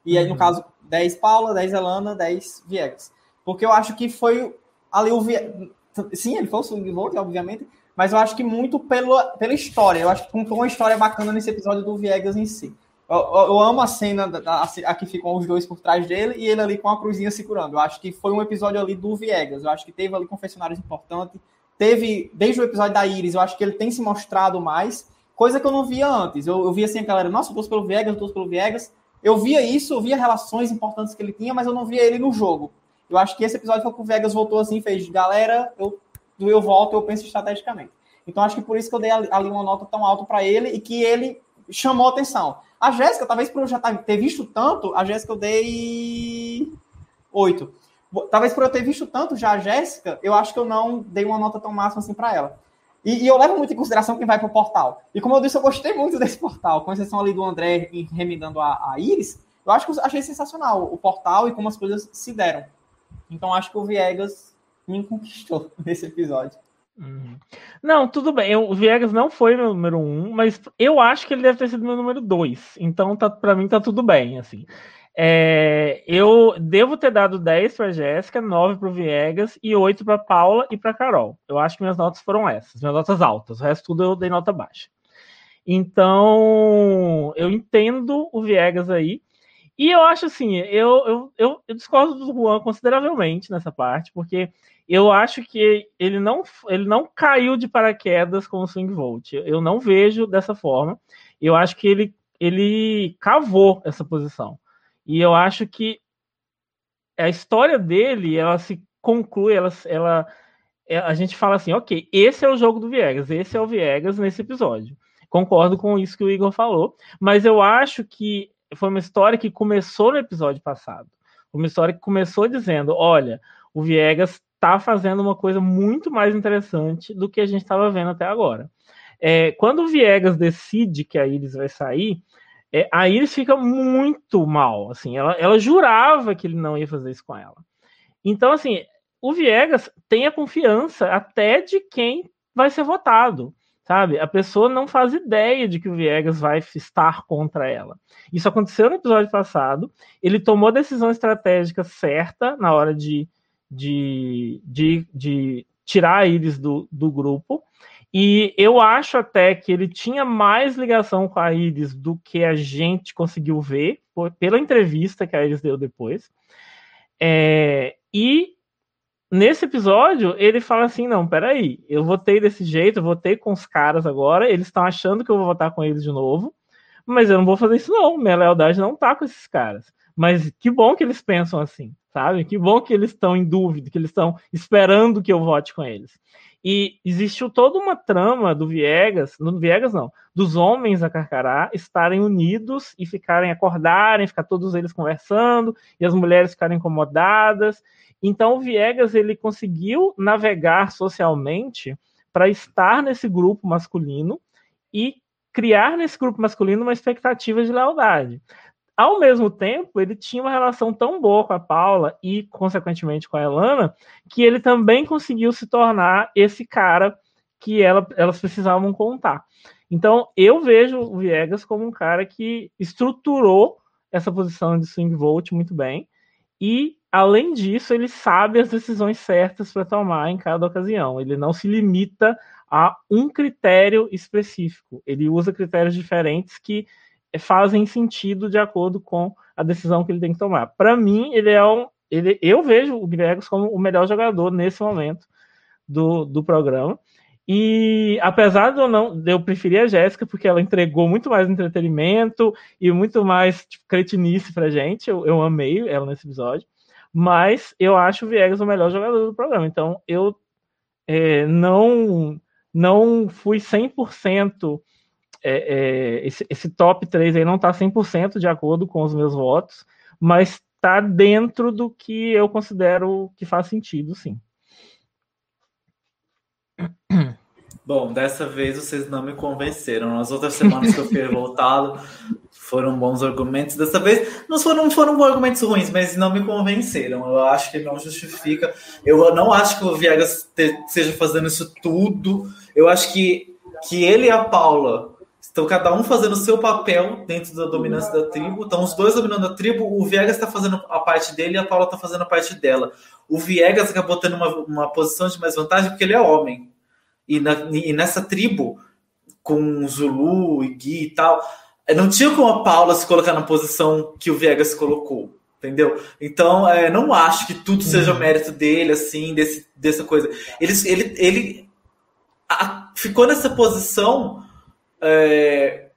E aí, no uhum. caso, 10 Paula, 10 Elana, 10 Viegas. Porque eu acho que foi ali o Viegas. Sim, ele foi o swing vote, obviamente, mas eu acho que muito pela, pela história. Eu acho que contou uma história bacana nesse episódio do Viegas em si. Eu, eu, amo a cena da, a, que ficam os dois por trás dele e ele ali com a cruzinha segurando. Eu acho que foi um episódio ali do Viegas. Eu acho que teve ali confessionários importantes. Teve, desde o episódio da Iris, eu acho que ele tem se mostrado mais, coisa que eu não via antes. Eu, eu via assim a galera, nossa, eu pelo Viegas, eu pelo Viegas. Eu via isso, eu via relações importantes que ele tinha, mas eu não via ele no jogo. Eu acho que esse episódio foi que o Vegas voltou assim, fez, galera, eu, eu volto, eu penso estrategicamente. Então acho que por isso que eu dei ali uma nota tão alta para ele e que ele chamou atenção. A Jéssica, talvez por eu já ter visto tanto, a Jéssica eu dei oito. Talvez por eu ter visto tanto já a Jéssica, eu acho que eu não dei uma nota tão máxima assim para ela. E, e, eu levo muito em consideração quem vai para o portal. E como eu disse, eu gostei muito desse portal, com exceção ali do André remendando a, a Iris. Eu acho que eu achei sensacional o portal e como as coisas se deram. Então acho que o Viegas me conquistou <laughs> nesse episódio. Uhum. Não, tudo bem. Eu, o Viegas não foi meu número um, mas eu acho que ele deve ter sido meu número dois. Então, tá, para mim, tá tudo bem, assim. É, eu devo ter dado 10 para Jéssica, 9 para o Viegas e 8 para Paula e para Carol. Eu acho que minhas notas foram essas, minhas notas altas. O resto tudo eu dei nota baixa. Então, eu entendo o Viegas aí. E eu acho assim, eu, eu, eu, eu discordo do Juan consideravelmente nessa parte, porque eu acho que ele não, ele não caiu de paraquedas com o Swing Volt. Eu não vejo dessa forma. Eu acho que ele, ele cavou essa posição. E eu acho que a história dele, ela se conclui, ela, ela, é, a gente fala assim, ok, esse é o jogo do Viegas, esse é o Viegas nesse episódio. Concordo com isso que o Igor falou, mas eu acho que foi uma história que começou no episódio passado. Uma história que começou dizendo, olha, o Viegas está fazendo uma coisa muito mais interessante do que a gente estava vendo até agora. É, quando o Viegas decide que a Iris vai sair, é, a Iris fica muito mal. Assim, ela, ela jurava que ele não ia fazer isso com ela. Então, assim, o Viegas tem a confiança até de quem vai ser votado. Sabe? A pessoa não faz ideia de que o Viegas vai estar contra ela. Isso aconteceu no episódio passado. Ele tomou a decisão estratégica certa na hora de de, de, de tirar Iris do, do grupo. E eu acho até que ele tinha mais ligação com a Iris do que a gente conseguiu ver por, pela entrevista que a Iris deu depois. É, e nesse episódio ele fala assim: não, peraí, eu votei desse jeito, eu votei com os caras agora, eles estão achando que eu vou votar com eles de novo, mas eu não vou fazer isso, não. Minha lealdade não tá com esses caras. Mas que bom que eles pensam assim sabe? Que bom que eles estão em dúvida, que eles estão esperando que eu vote com eles. E existiu toda uma trama do Viegas, no Viegas não, dos homens a Carcará estarem unidos e ficarem acordarem, ficar todos eles conversando e as mulheres ficarem incomodadas. Então o Viegas ele conseguiu navegar socialmente para estar nesse grupo masculino e criar nesse grupo masculino uma expectativa de lealdade. Ao mesmo tempo, ele tinha uma relação tão boa com a Paula e, consequentemente, com a Elana, que ele também conseguiu se tornar esse cara que ela, elas precisavam contar. Então, eu vejo o Viegas como um cara que estruturou essa posição de swing vote muito bem. E, além disso, ele sabe as decisões certas para tomar em cada ocasião. Ele não se limita a um critério específico. Ele usa critérios diferentes que fazem sentido de acordo com a decisão que ele tem que tomar. Para mim, ele é um. Ele, eu vejo o Gregos como o melhor jogador nesse momento do, do programa. E apesar de eu não eu preferir a Jéssica, porque ela entregou muito mais entretenimento e muito mais tipo, cretinice pra gente, eu, eu amei ela nesse episódio. Mas eu acho o Viegas o melhor jogador do programa. Então eu é, não, não fui 100% é, é, esse, esse, top 3 aí não está 100% de acordo com os meus votos, mas está dentro do que eu considero que faz sentido, sim. Bom, dessa vez vocês não me convenceram. Nas outras semanas que eu fui revoltado, foram bons argumentos. Dessa vez não foram, foram argumentos ruins, mas não me convenceram. Eu acho que não justifica. Eu não acho que o Viegas esteja fazendo isso tudo. Eu acho que, que ele e a Paula Estão cada um fazendo o seu papel dentro da dominância da tribo. Então, os dois dominando a tribo. O Viegas está fazendo a parte dele e a Paula está fazendo a parte dela. O Viegas acabou tendo uma, uma posição de mais vantagem porque ele é homem. E, na, e nessa tribo, com Zulu e Gui e tal, não tinha como a Paula se colocar na posição que o Viegas colocou. Entendeu? Então, é, não acho que tudo seja uhum. mérito dele, assim, desse, dessa coisa. Ele, ele, ele a, ficou nessa posição é,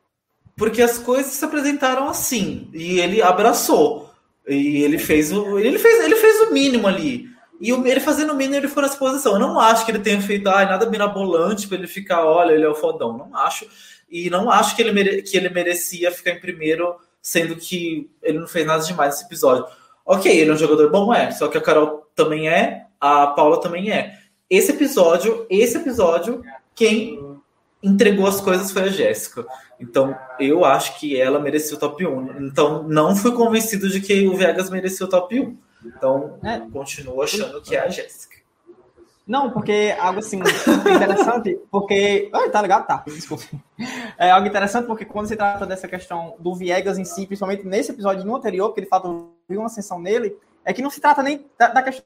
porque as coisas se apresentaram assim e ele abraçou. E ele fez o. Ele fez, ele fez o mínimo ali. E ele fazendo o mínimo, ele ficou nessa posição. Eu não acho que ele tenha feito ah, nada mirabolante para ele ficar, olha, ele é o fodão. Não acho. E não acho que ele, mere... que ele merecia ficar em primeiro, sendo que ele não fez nada demais nesse episódio. Ok, ele é um jogador bom, é. Só que a Carol também é, a Paula também é. Esse episódio, esse episódio, quem entregou as coisas foi a Jéssica. Então, eu acho que ela merecia o top 1. Então, não fui convencido de que o Vegas merecia o top 1. Então, é. continuo achando que é a Jéssica. Não, porque algo assim interessante, porque. Ai, tá ligado? Tá, desculpa. É algo interessante porque quando se trata dessa questão do Viegas em si, principalmente nesse episódio no anterior, que ele fala viu uma ascensão nele, é que não se trata nem da, da questão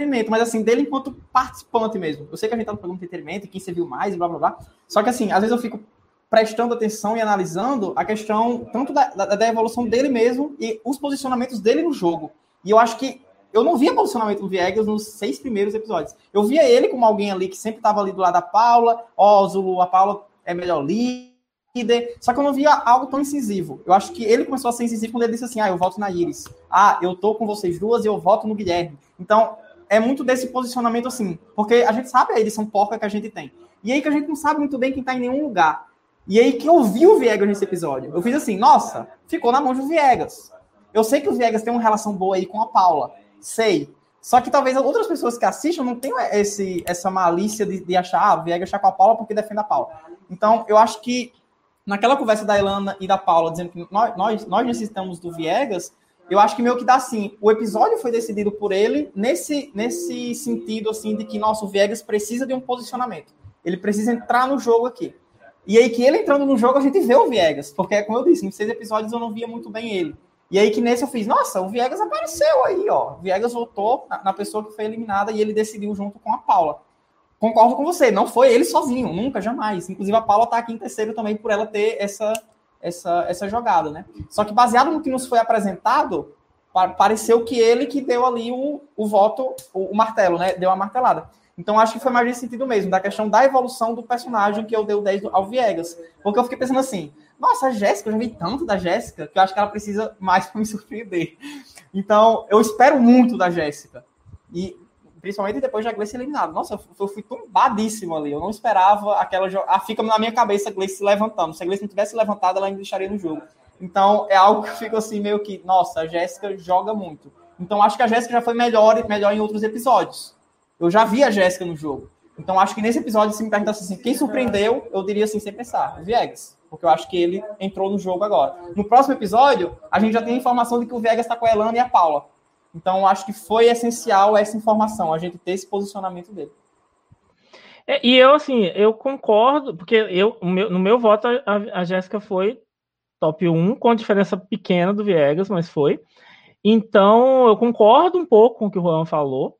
entretenimento, mas assim, dele enquanto participante mesmo. Eu sei que a gente tá falando de entretenimento, quem você viu mais blá blá blá. Só que assim, às vezes eu fico prestando atenção e analisando a questão tanto da, da, da evolução dele mesmo e os posicionamentos dele no jogo. E eu acho que eu não via posicionamento do Viegas nos seis primeiros episódios. Eu via ele como alguém ali que sempre estava ali do lado da Paula, ó, oh, a Paula é melhor líder, só que eu não via algo tão incisivo. Eu acho que ele começou a ser incisivo quando ele disse assim, ah, eu voto na Iris. Ah, eu tô com vocês duas e eu voto no Guilherme. Então, é muito desse posicionamento assim, porque a gente sabe a edição porca que a gente tem. E aí que a gente não sabe muito bem quem tá em nenhum lugar. E aí que eu vi o Viegas nesse episódio. Eu fiz assim, nossa, ficou na mão do Viegas. Eu sei que o Viegas tem uma relação boa aí com a Paula. Sei. Só que talvez outras pessoas que assistam não tenham esse, essa malícia de, de achar, ah, o Viegas está com a Paula porque defende a Paula. Então, eu acho que naquela conversa da Ilana e da Paula, dizendo que nós, nós, nós necessitamos do Viegas, eu acho que meio que dá assim, o episódio foi decidido por ele nesse, nesse sentido, assim, de que nosso Viegas precisa de um posicionamento. Ele precisa entrar no jogo aqui. E aí que ele entrando no jogo, a gente vê o Viegas, porque, como eu disse, nos seis episódios eu não via muito bem ele. E aí que nesse eu fiz, nossa, o Viegas apareceu aí, ó. O Viegas voltou na, na, pessoa que foi eliminada e ele decidiu junto com a Paula. Concordo com você, não foi ele sozinho, nunca, jamais. Inclusive a Paula tá aqui em terceiro também por ela ter essa, essa, essa jogada, né? Só que baseado no que nos foi apresentado, pareceu que ele que deu ali o, o voto, o, o martelo, né? Deu a martelada. Então acho que foi mais nesse sentido mesmo, da questão da evolução do personagem que eu dei o 10 ao Viegas. Porque eu fiquei pensando assim, nossa, a Jéssica, eu já vi tanto da Jéssica que eu acho que ela precisa mais <laughs> para me surpreender. Então, eu espero muito da Jéssica. E principalmente depois da Gleice eliminada. Nossa, eu fui tombadíssimo ali. Eu não esperava aquela. Ah, fica na minha cabeça a Gleice se levantando. Se a Gleice não tivesse levantado, ela ainda deixaria no jogo. Então, é algo que eu fico assim, meio que, nossa, a Jéssica joga muito. Então, acho que a Jéssica já foi melhor, melhor em outros episódios. Eu já vi a Jéssica no jogo. Então, acho que nesse episódio, se me perguntasse assim, quem surpreendeu, eu diria assim, sem pensar, Viegas porque eu acho que ele entrou no jogo agora. No próximo episódio, a gente já tem a informação de que o Vegas está com a Elana e a Paula. Então, acho que foi essencial essa informação, a gente ter esse posicionamento dele. É, e eu, assim, eu concordo, porque eu, meu, no meu voto, a, a Jéssica foi top 1, com diferença pequena do Viegas, mas foi. Então, eu concordo um pouco com o que o Juan falou,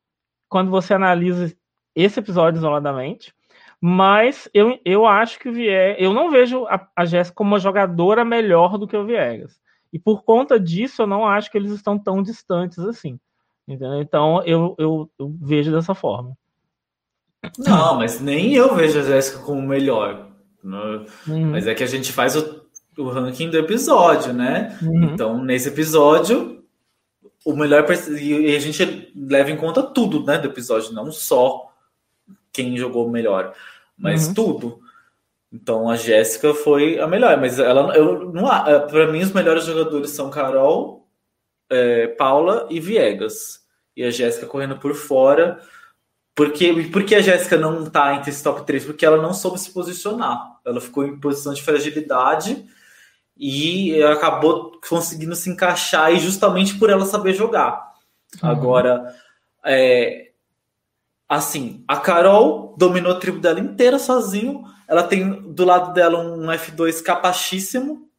quando você analisa esse episódio isoladamente. Mas eu, eu acho que o Viegas. Eu não vejo a, a Jéssica como uma jogadora melhor do que o Viegas. E por conta disso, eu não acho que eles estão tão distantes assim. Entendeu? Então eu, eu, eu vejo dessa forma. Não, mas nem eu vejo a Jéssica como melhor. Né? Uhum. Mas é que a gente faz o, o ranking do episódio, né? Uhum. Então, nesse episódio, o melhor. E a gente leva em conta tudo, né? Do episódio, não só quem jogou melhor, mas uhum. tudo. Então a Jéssica foi a melhor, mas ela eu não é, para mim os melhores jogadores são Carol, é, Paula e Viegas. E a Jéssica correndo por fora. Porque, porque a Jéssica não tá entre esse top 3? Porque ela não soube se posicionar. Ela ficou em posição de fragilidade e acabou conseguindo se encaixar e justamente por ela saber jogar. Uhum. Agora, é, Assim, a Carol dominou a tribo dela inteira sozinho. Ela tem do lado dela um F2 capachíssimo.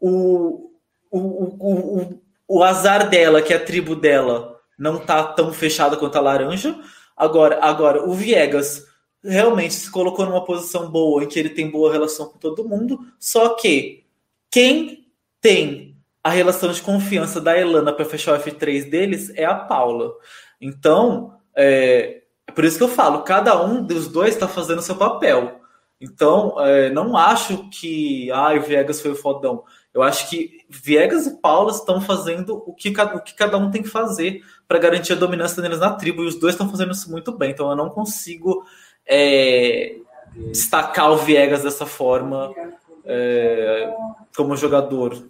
O, o, o, o, o azar dela, que é a tribo dela, não tá tão fechada quanto a laranja. Agora, agora o Viegas realmente se colocou numa posição boa em que ele tem boa relação com todo mundo. Só que quem tem a relação de confiança da Elana para fechar o F3 deles é a Paula. Então, é, é por isso que eu falo, cada um dos dois está fazendo seu papel. Então, é, não acho que ah, o Viegas foi o fodão. Eu acho que Viegas e Paula estão fazendo o que, o que cada um tem que fazer para garantir a dominância deles na tribo, e os dois estão fazendo isso muito bem. Então, eu não consigo é, destacar o Viegas dessa forma é, como jogador.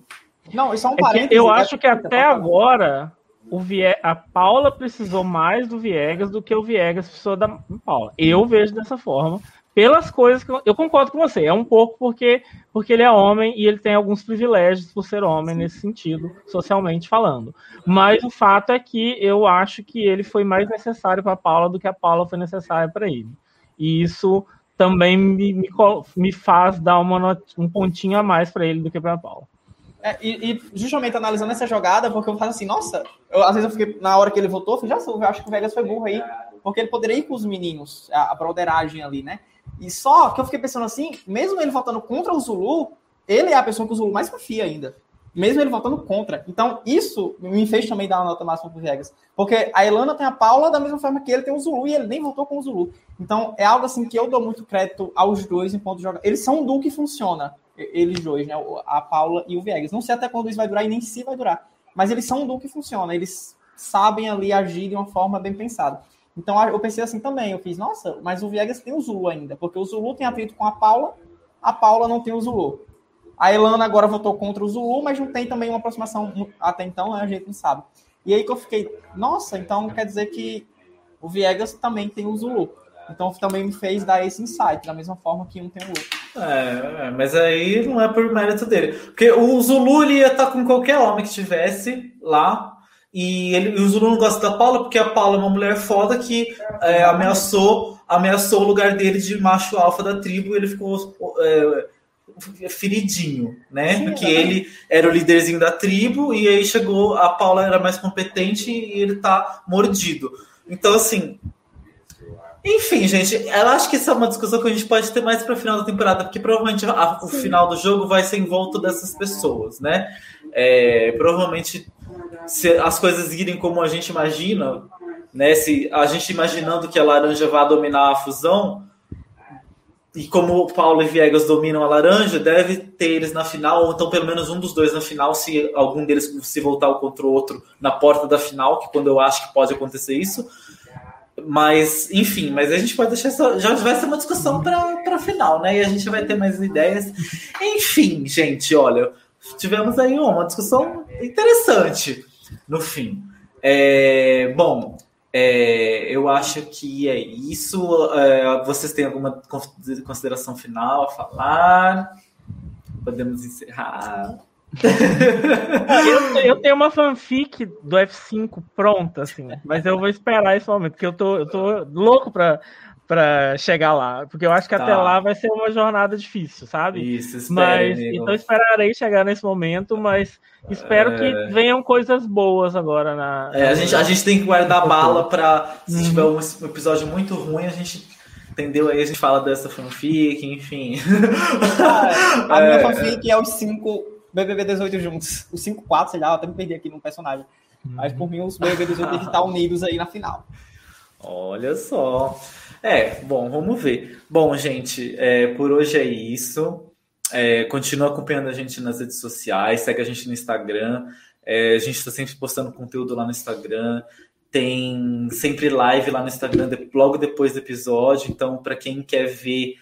Não, isso é um é eu né? acho que até agora o Vie... a Paula precisou mais do Viegas do que o Viegas precisou da Paula. Eu vejo dessa forma. Pelas coisas que eu, eu concordo com você, é um pouco porque, porque ele é homem e ele tem alguns privilégios por ser homem nesse sentido, socialmente falando. Mas o fato é que eu acho que ele foi mais necessário para Paula do que a Paula foi necessária para ele. E isso também me, me, me faz dar uma, um pontinho a mais para ele do que para a Paula. É, e, e, justamente analisando essa jogada, porque eu falo assim, nossa, eu, às vezes eu fiquei, na hora que ele voltou, eu falei, já eu acho que o Vegas foi burro aí, porque ele poderia ir com os meninos, a, a broderagem ali, né? E só que eu fiquei pensando assim, mesmo ele votando contra o Zulu, ele é a pessoa que o Zulu mais confia ainda. Mesmo ele votando contra. Então, isso me fez também dar uma nota máxima pro Vegas. Porque a Elana tem a Paula da mesma forma que ele tem o Zulu e ele nem votou com o Zulu. Então, é algo assim que eu dou muito crédito aos dois de jogar. Eles são um duo que funciona eles dois, né? A Paula e o Viegas. Não sei até quando isso vai durar e nem se vai durar. Mas eles são um duo que funciona. Eles sabem ali agir de uma forma bem pensada. Então eu pensei assim também. Eu fiz, nossa, mas o Viegas tem o Zulu ainda. Porque o Zulu tem atrito com a Paula, a Paula não tem o Zulu. A Elana agora votou contra o Zulu, mas não tem também uma aproximação até então, né? a gente não sabe. E aí que eu fiquei, nossa, então quer dizer que o Viegas também tem o Zulu. Então também me fez dar esse insight, da mesma forma que um tem o outro. É, mas aí não é por mérito dele. Porque o Zulu ele ia estar tá com qualquer homem que estivesse lá. E, ele, e o Zulu não gosta da Paula porque a Paula é uma mulher foda que é, ameaçou, ameaçou o lugar dele de macho alfa da tribo e ele ficou é, feridinho, né? Sim, porque ele era o líderzinho da tribo e aí chegou, a Paula era mais competente e ele tá mordido. Então, assim, enfim, gente, eu acho que isso é uma discussão que a gente pode ter mais para o final da temporada, porque provavelmente a, o final do jogo vai ser em volta dessas pessoas, né? É, provavelmente, se as coisas irem como a gente imagina, né? Se a gente imaginando que a laranja vai dominar a fusão, e como Paulo e Viegas dominam a laranja, deve ter eles na final, ou então pelo menos um dos dois na final, se algum deles se voltar um contra o outro na porta da final, que quando eu acho que pode acontecer isso. Mas, enfim, mas a gente pode deixar essa. Já vai ser uma discussão para final, né? E a gente vai ter mais ideias. Enfim, gente, olha, tivemos aí uma discussão interessante no fim. É, bom, é, eu acho que é isso. É, vocês têm alguma consideração final a falar? Podemos encerrar eu, eu, tenho uma fanfic do F5 pronta, assim, mas eu vou esperar esse momento, porque eu tô, eu tô louco pra, pra chegar lá, porque eu acho que tá. até lá vai ser uma jornada difícil, sabe? Isso, espere, mas Então esperarei chegar nesse momento, mas espero é... que venham coisas boas agora na. É, a, gente, a gente tem que guardar bala pra se uhum. tiver um episódio muito ruim, a gente entendeu? Aí a gente fala dessa fanfic, enfim. <laughs> A minha é. fanfic é os cinco BBB 18 juntos. Os 5-4, sei lá, até me perdi aqui no personagem. Uhum. Mas por mim, os BBB 18 têm que estar unidos aí na final. Olha só. É, bom, vamos ver. Bom, gente, é, por hoje é isso. É, continua acompanhando a gente nas redes sociais, segue a gente no Instagram. É, a gente está sempre postando conteúdo lá no Instagram. Tem sempre live lá no Instagram logo depois do episódio. Então, para quem quer ver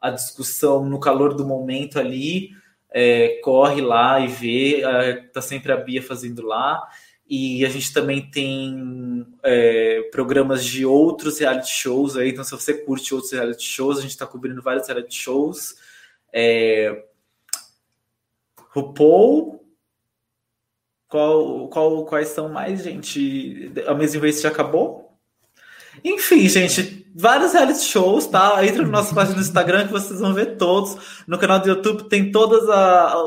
a discussão no calor do momento ali, é, corre lá e vê, é, tá sempre a Bia fazendo lá. E a gente também tem é, programas de outros reality shows aí. Então, se você curte outros reality shows, a gente está cobrindo vários reality shows. É... RuPaul. Qual, qual, quais são mais, gente? A Amazing Race já acabou? Enfim, gente, vários reality shows, tá? Entra no nosso página no Instagram que vocês vão ver todos. No canal do YouTube tem todos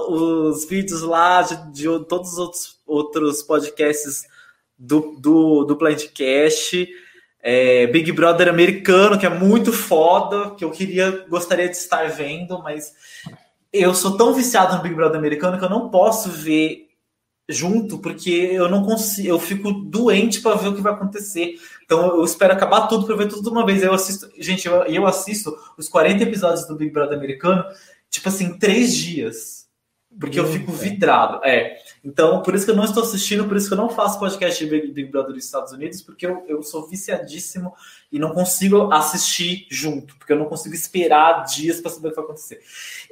os vídeos lá de, de, todos os outros, outros podcasts do, do, do Blindcast. É, Big Brother americano, que é muito foda, que eu queria, gostaria de estar vendo, mas eu sou tão viciado no Big Brother americano que eu não posso ver junto, porque eu não consigo, eu fico doente para ver o que vai acontecer. Então eu espero acabar tudo para ver tudo de uma vez. Eu assisto, gente, eu, eu assisto os 40 episódios do Big Brother americano, tipo assim, três dias. Porque eu fico vidrado. É. Então, por isso que eu não estou assistindo, por isso que eu não faço podcast de Big, Big Brother dos Estados Unidos, porque eu, eu sou viciadíssimo e não consigo assistir junto, porque eu não consigo esperar dias para saber o que vai acontecer.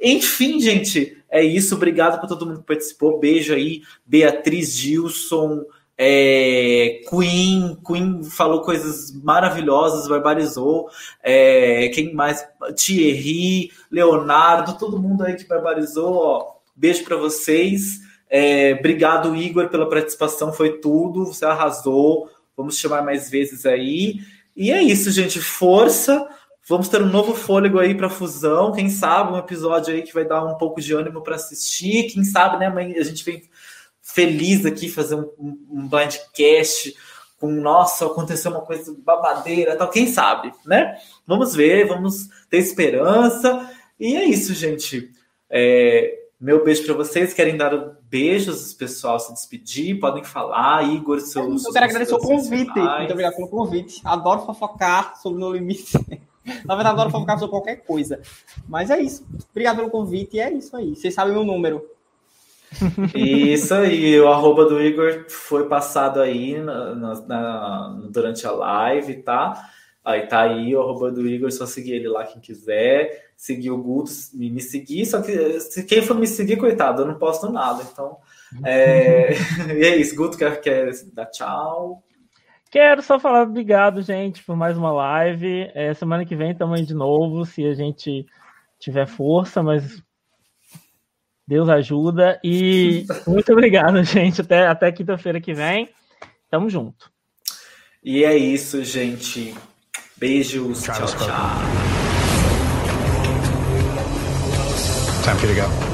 Enfim, gente, é isso. Obrigado para todo mundo que participou. Beijo aí, Beatriz Gilson. É, Queen, Queen falou coisas maravilhosas, barbarizou. É, quem mais? Thierry, Leonardo, todo mundo aí que barbarizou. Ó, beijo para vocês. É, obrigado, Igor, pela participação. Foi tudo. Você arrasou. Vamos chamar mais vezes aí. E é isso, gente. Força. Vamos ter um novo fôlego aí para fusão. Quem sabe um episódio aí que vai dar um pouco de ânimo para assistir. Quem sabe, né, mãe? A gente vem feliz aqui fazer um, um blindcast com nossa, aconteceu uma coisa babadeira, tal. Quem sabe, né? Vamos ver, vamos ter esperança. E é isso, gente. É, meu beijo para vocês. Querem dar beijos, pessoal, se despedir? Podem falar. Igor, seus. Eu quero agradecer o convite. Muito obrigado pelo convite. Adoro fofocar sobre No Limite. <laughs> Na verdade, adoro fofocar sobre qualquer coisa. Mas é isso. Obrigado pelo convite e é isso aí. Vocês sabem o meu número. Isso aí, o arroba do Igor foi passado aí na, na, na, durante a live, tá? Aí tá aí o arroba do Igor, só seguir ele lá quem quiser. Seguir o Guto, me, me seguir, só que se quem for me seguir, coitado, eu não posto nada. Então, é... <laughs> e é isso, Guto quer, quer dar tchau. Quero só falar obrigado, gente, por mais uma live. É, semana que vem também de novo, se a gente tiver força, mas Deus ajuda. E <laughs> muito obrigado, gente. Até, até quinta-feira que vem. Tamo junto. E é isso, gente. Beijos. Tchau, tchau. Time for you to go.